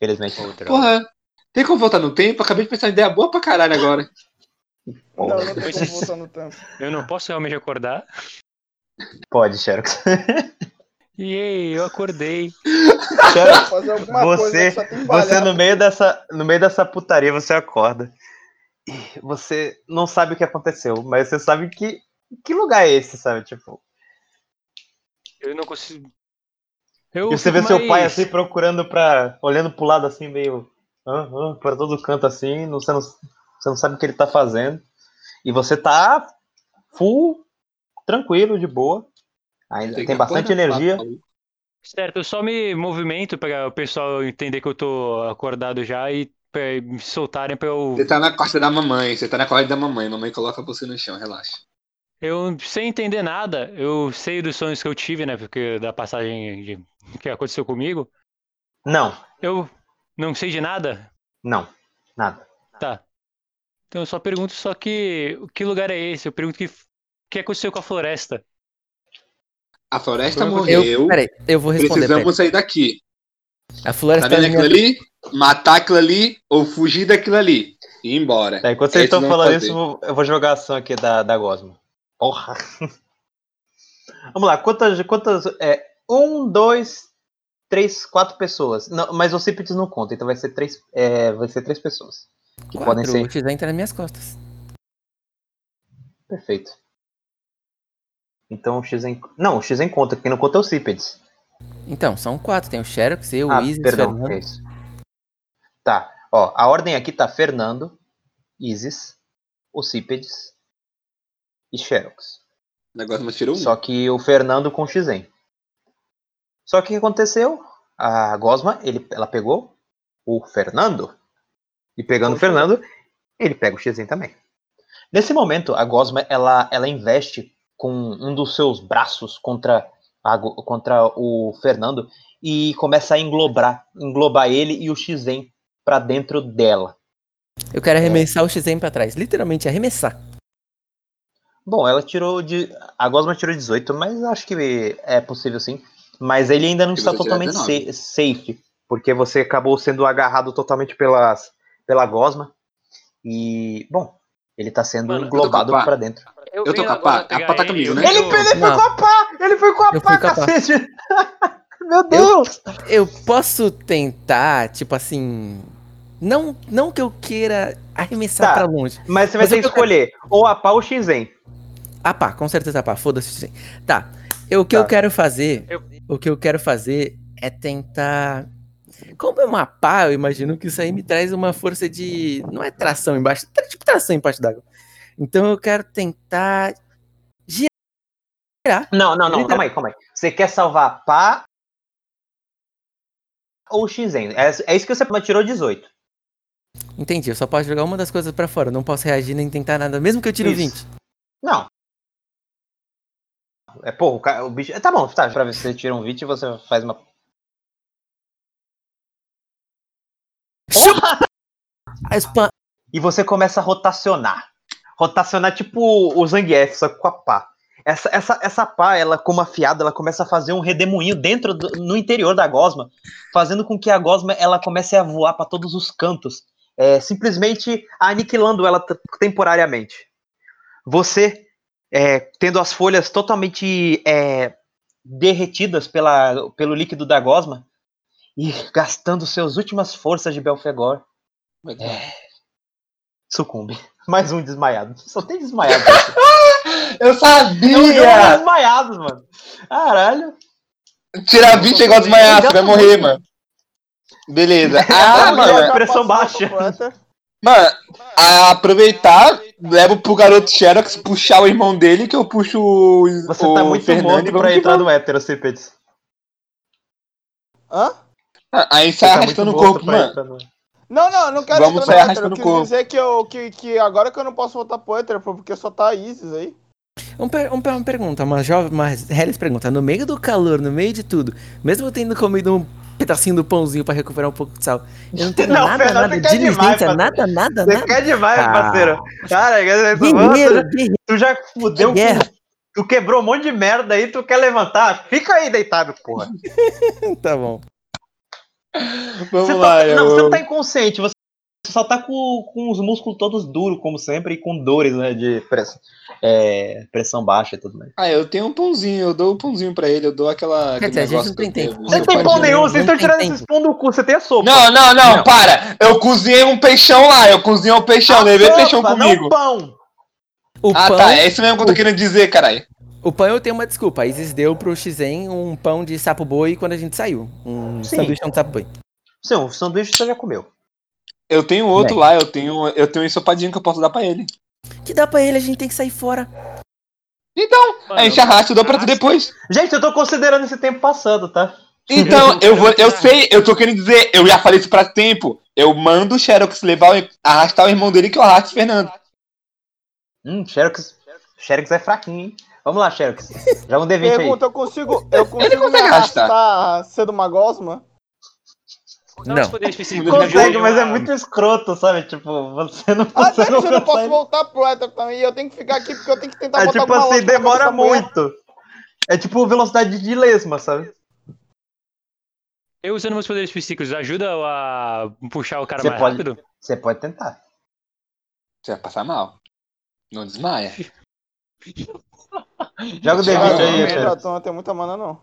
Felizmente. Outra. Porra, tem como voltar no tempo? Acabei de pensar em ideia boa pra caralho agora. Não, não tem como voltar no tempo. Eu não posso realmente acordar. Pode, Xerox. E aí, eu acordei. Xerox, Fazer alguma Você- você no meio dessa, no meio dessa putaria, você acorda. E você não sabe o que aconteceu, mas você sabe que que lugar é esse, sabe? Tipo, Eu não consigo. Eu e você vê seu pai mais- assim procurando pra. olhando pro lado assim, meio. ah, ah, pra todo canto assim, não, você, não, você não sabe o que ele tá fazendo. E você tá full, tranquilo, de boa. Ainda tem, bastante energia. Certo, eu só me movimento para o pessoal entender que eu tô acordado já e pra me soltarem pra eu. Você tá na costa da mamãe, você tá na corda da mamãe. Mamãe coloca você no chão, relaxa. Eu sem entender nada, eu sei dos sonhos que eu tive, né? Porque da passagem de... que aconteceu comigo. Não, Eu não sei de nada. não, nada. Tá. Então eu só pergunto só que que lugar é esse? Eu pergunto que o que aconteceu com a floresta? A floresta Eu- Eu, morreu. peraí, eu vou responder. Precisamos Peraí. sair daqui. A Tá floresta vendo é aquilo ali? Matar aquilo ali ou fugir daquilo ali. E ir embora. É, enquanto vocês estão falando isso, eu vou- eu vou jogar a ação aqui da, da Gosma. Porra! Vamos lá, quantas. quantas é, um, dois, três, quatro pessoas. Não, mas o Cípedes não conta, então vai ser três, é, vai ser três pessoas. Que podem Quatro, ser. o X entra nas minhas costas. Perfeito. Então o X em... Não, o X em conta, quem não conta é o Cípedes. Então, são quatro. Tem o Xerox, eu, Ah, o Isis, perdão, Fernando. é isso. Tá, ó, a ordem aqui tá Fernando, Isis, o Cípedes e Xerox. O negócio mas tirou um. Só que o Fernando com o Xen. Só que o que aconteceu? A Gosma, ele, ela pegou o Fernando. E pegando o Fernando, ele pega o Xen também. Nesse momento, a Gosma, ela, ela investe com um dos seus braços contra, a contra o Fernando e começa a englobar, englobar ele e o Xen pra dentro dela. Eu quero arremessar o XM pra trás. Literalmente, arremessar. Bom, ela tirou de. A Gosma tirou 18, mas acho que é possível sim. Mas ele ainda não Eu está totalmente 19. sa- safe, porque você acabou sendo agarrado totalmente pelas, pela Gosma. E, bom, ele está sendo Mano, eu tô englobado a pra dentro. Eu tô venho com a pá. A pá tá comigo, eu né? Ele, quero- ele foi Não. com a pá! Ele foi com a Eu pá, a cacete! Meu Deus! Eu posso tentar, tipo assim. Não, não que eu queira arremessar Tá. pra longe. Mas você vai Mas ter eu que tô- escolher ou a pá ou o Xen. Ah, pá, com certeza pá, foda-se. XM. Tá. Eu, o que eu Tá. quero fazer. Eu- O que eu quero fazer é tentar. Como é uma pá, eu imagino que isso aí me traz uma força de. Não é tração embaixo, é tipo tração embaixo d'água. Então eu quero tentar. Não, não, não, Ele calma aí, calma aí. Você quer salvar a pá ou o Xen? É, é isso que você tirou 18. Entendi, eu só posso jogar uma das coisas pra fora. eu Não posso reagir nem tentar nada, mesmo que eu tire Isso. 20. Não. É, pô, o, ca- o bicho. Tá bom, tá. Pra ver se você tira um 20 você faz uma. A spam. E você começa a rotacionar. Rotacionar tipo o Zangief, só com a pá. Essa, essa, essa pá, ela, como afiada, ela começa a fazer um redemoinho dentro do, no interior da gosma, fazendo com que a gosma ela comece a voar para todos os cantos, é, simplesmente aniquilando ela temporariamente. você, é, tendo as folhas totalmente é, derretidas pela, pelo líquido da gosma e gastando suas últimas forças de Belfegor, é, sucumbe. Mais um desmaiado. Só tem desmaiado. Eu É um jogo sabia! desmaiados, mano. Caralho. Tirar 20 é igual desmaiar, você vai morrer, mano. Beleza. Ah, Ah, mano. pressão baixa. Mano, aproveitar, levo pro garoto Xerox puxar o irmão dele, que eu puxo o, Você o tá muito Fernando morto pra entrar no hétero, Cipedes. Hã? Ah, Aí Você sai tá arrastando o corpo, mano. entrar Não, não, eu não quero Vamos entrar no hétero. Eu o quis corpo. dizer que, eu, que, que agora que eu não posso voltar pro hétero, porque só tá a Isis aí. Um um uma pergunta, uma jovem, uma Hellis pergunta, no meio do calor, no meio de tudo, mesmo eu tendo comido um pedacinho do pãozinho pra recuperar um pouco de sal, eu não tenho Não, nada, Fernando, nada quer demais, parceiro. nada, nada, Você nada. quer demais, Ah. parceiro. Cara, tu, Guerreiro, já- tu já fudeu. Guerra. com- Tu quebrou um monte de merda aí, tu quer levantar? Fica aí deitado, porra. Tá bom. Vamos Você lá, tá, eu... não, você não tá inconsciente, você só tá com, com os músculos todos duros, como sempre, e com dores, né, de pressão, é, pressão baixa e tudo mais. Ah, eu tenho um pãozinho, eu dou o pãozinho pra ele, eu dou aquela. Quer dizer, a gente não tem tempo. Você Não não tem pão não- nenhum, não vocês estão tem tirando tempo. esses pão do cu, você tem a sopa. Não, não, não, Não. para! Eu cozinhei um peixão lá, eu cozinhei um peixão, levei peixão não comigo. pão. O Ah, pão, tá, é isso mesmo que eu tô querendo dizer, caralho. o pão eu tenho uma desculpa, a Isis deu pro Xen um pão de sapo boi quando a gente saiu, um Sim. sanduíche de sapo boi. Sim, o sanduíche você já comeu. Eu tenho outro Bem. lá, eu tenho, eu tenho um ensopadinho que eu posso dar pra ele. Que dá pra ele, a gente tem que sair fora. Então, a gente arrasta e dou pra tu depois. Gente, eu tô considerando esse tempo passando, tá? Então, eu vou, eu sei, eu tô querendo dizer, eu já falei isso pra tempo. Eu mando o Xerox levar, o- arrastar o irmão dele que eu arrasto o Fernando. Hum, Xerox, Xerox é fraquinho, hein? Vamos lá, Xerox. Joga um D20 aí. Pergunta, eu consigo, eu consigo me consegue arrastar. arrastar sendo uma gosma? Não, Não. Não Consegue, mas é muito escroto, sabe? Tipo, você não Até você que eu não posso consegue. voltar pro também, e eu tenho que ficar aqui porque eu tenho que tentar É botar tipo assim, demora muito. É tipo velocidade de lesma, sabe? Eu usando meus poderes psíquicos ajuda a puxar o cara Você mais pode- rápido? Você pode tentar. Você vai passar mal. Não desmaia. Joga o D20 Tchau. aí, Não, Xerox. não tem muita mana não.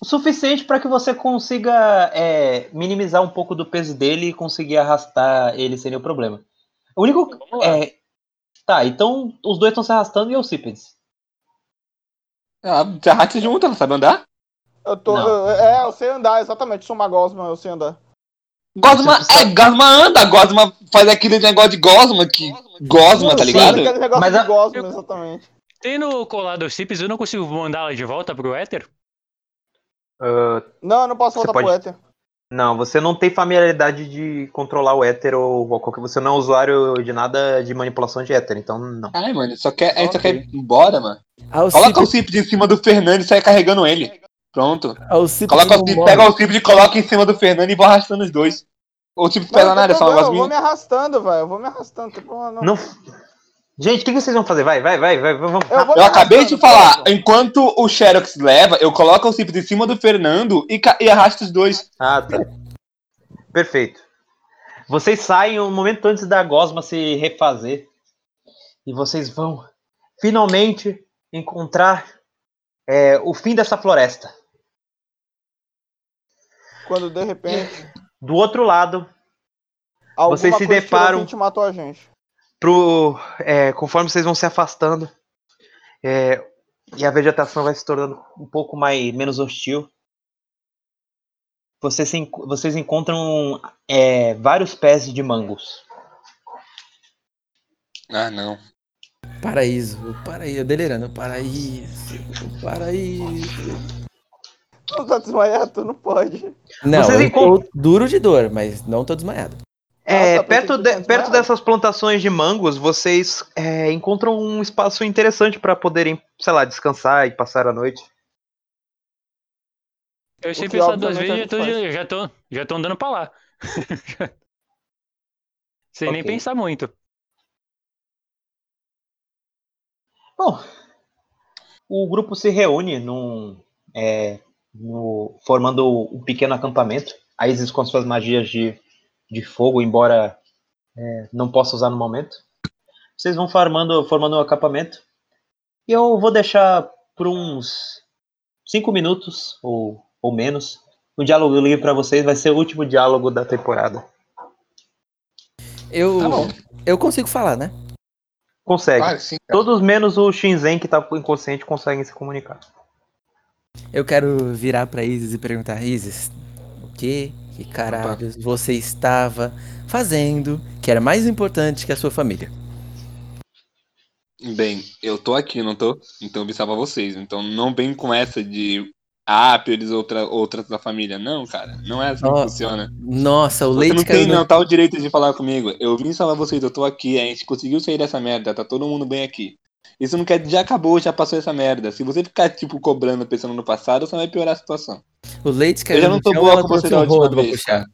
O suficiente para que você consiga é, minimizar um pouco do peso dele e conseguir arrastar ele sem nenhum problema. O único. Lá. É... Tá, então os dois estão se arrastando e eu Cípedes. Ah, você arrasta junto, ela sabe andar? Eu tô. Não. é, eu sei andar, exatamente. Sou uma gosma, eu sei andar. Gosma, é, Gosma anda, Gosma faz aquele negócio de Gosma que. Gosma, tá Sim. ligado? Negócio Mas de a- gosma, exatamente. Tendo colado os chips, eu não consigo mandar ela de volta pro éter? Não, eu não posso Você voltar pode- pro éter. não, você não tem familiaridade de controlar o éter ou qualquer. Você não é usuário de nada de manipulação de éter, então não. Ai, mano, só quer, gente só quer ir embora, mano. Ao Coloca o Cipid em cima do Fernando e sai carregando ele. Pronto. Coloca o Cipid, pega o Cipid e coloca em cima do Fernando e vou arrastando os dois. O Cipid Não, pega é tem só eu vou me arrastando, velho. Eu vou me arrastando, não tem problema não. Não. Gente, o que vocês vão fazer? Vai, vai, vai, vai, vamos. Eu Eu acabei de falar, enquanto o Xerox leva, eu coloco o Cipid em cima do Fernando e, e arrasto os dois. Ah, tá. Perfeito. Vocês saem um momento antes da gosma se refazer. E vocês vão finalmente encontrar é, o fim dessa floresta. Quando de repente. Do outro lado, alguma Vocês se coisa tirou deparam- a gente matou a gente. Pro, é, conforme vocês vão se afastando, é, e a vegetação vai se tornando um pouco mais menos hostil, vocês, se vocês encontram é, vários pés de mangos. Ah, não. Paraíso, o paraíso, delirando, o paraíso, o paraíso. Tu tá desmaiado? Tu não pode. Não, Vocês eu encont- tô duro de dor, mas não tô desmaiado. É, perto, de- perto dessas plantações de mangos, vocês é, encontram um espaço interessante para poderem, sei lá, descansar e passar a noite. Eu que, pensar duas obviamente, vezes, a já tô, já tô, já tô andando pra lá. Sem nem Ok. pensar muito. Bom, o grupo se reúne num, é, no- formando um pequeno acampamento. A Isis com as suas magias de, de fogo, embora é, não posso usar no momento. Vocês vão formando, formando um acampamento. E eu vou deixar por uns 5 minutos ou, ou menos. O diálogo livre para vocês vai ser o último diálogo da temporada. Eu, Tá bom. eu consigo falar, né? Consegue. Claro, sim. Todos menos o Shinzen que tá inconsciente conseguem se comunicar. Eu quero virar pra Isis e perguntar, Isis, o que, que caralhos você estava fazendo que era mais importante que a sua família? Bem, eu tô aqui, não tô? Então eu vim salvar vocês. Então não vem com essa de ah, priorizar outra, outras da família. Não, cara, não é assim que Ó, funciona. Nossa, o Você leite não tem no... não, tal direito de falar comigo. Eu vim salvar vocês, eu tô aqui, a gente conseguiu sair dessa merda, tá todo mundo bem aqui. Isso não quer já acabou, já passou essa merda. Se você ficar, tipo, cobrando, pensando no passado, só vai piorar a situação. O leite caiu Eu já no não tô chão e boa ela com você um rodo pra puxar.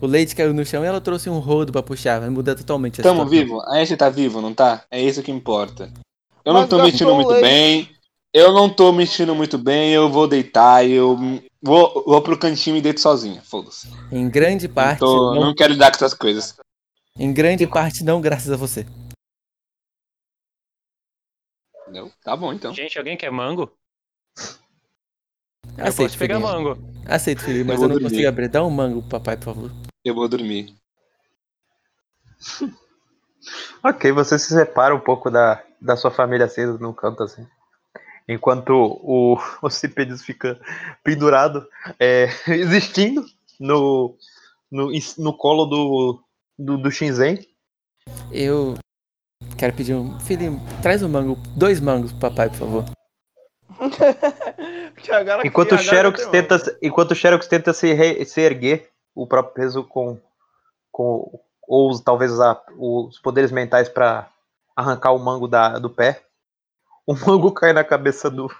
O leite caiu no chão e ela trouxe um rodo pra puxar. Vai mudar totalmente a Tamo situação. vivo? A gente tá vivo, não tá? É isso que importa. Eu Mas não tô me gastou sentindo muito leite. bem. Eu não tô me sentindo muito bem, eu vou deitar, eu vou, vou pro cantinho e deito sozinho. Foda-se. Em grande parte, tô- não, não quero lidar com essas coisas. em grande parte não graças a você. Entendeu? Tá bom, então. Gente, alguém quer mango? eu Aceito, posso pegar mango. Aceito, filho, mas vou eu não dormir. consigo abrir. Dá um mango, pro papai, por favor. Eu vou dormir. Ok, você se separa um pouco da, da sua família acesa num canto assim. Enquanto o, o Cípedes fica pendurado, é, existindo no, no, no colo do, do, do Shinzen. Eu quero pedir um. Filhinho, traz um mango. Dois mangos pro papai, por favor. Enquanto o Xerox tenta, enquanto o Xerox tenta se, re- se erguer, o próprio peso com, com ou talvez usar os poderes mentais para arrancar o mango da, do pé. O mango cai na cabeça do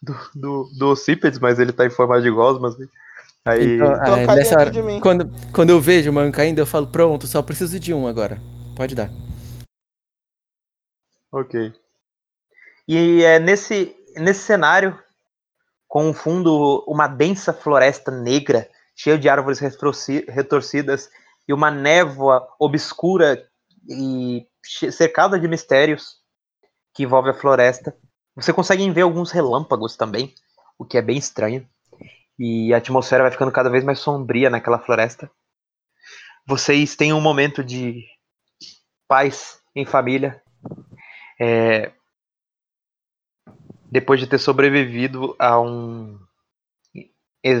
do, do, do Cípedes, mas ele tá em forma de gosma. Assim. Aí, Então, Então ah, cai nessa hora, de mim. quando, quando eu vejo o mango caindo, eu falo, pronto, só preciso de um agora. Pode dar. Ok. E é nesse, nesse cenário, com um fundo, uma densa floresta negra, cheia de árvores retorcidas e uma névoa obscura e cercada de mistérios que envolve a floresta. Você consegue ver alguns relâmpagos também, o que é bem estranho. E a atmosfera vai ficando cada vez mais sombria naquela floresta. Vocês têm um momento de paz em família. É, depois de ter sobrevivido a um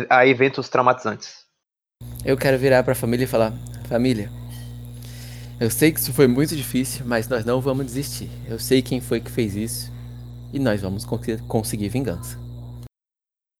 a eventos traumatizantes. Eu quero virar pra família e falar: Família, eu sei que isso foi muito difícil, mas nós não vamos desistir. Eu sei quem foi que fez isso e nós vamos con- conseguir vingança.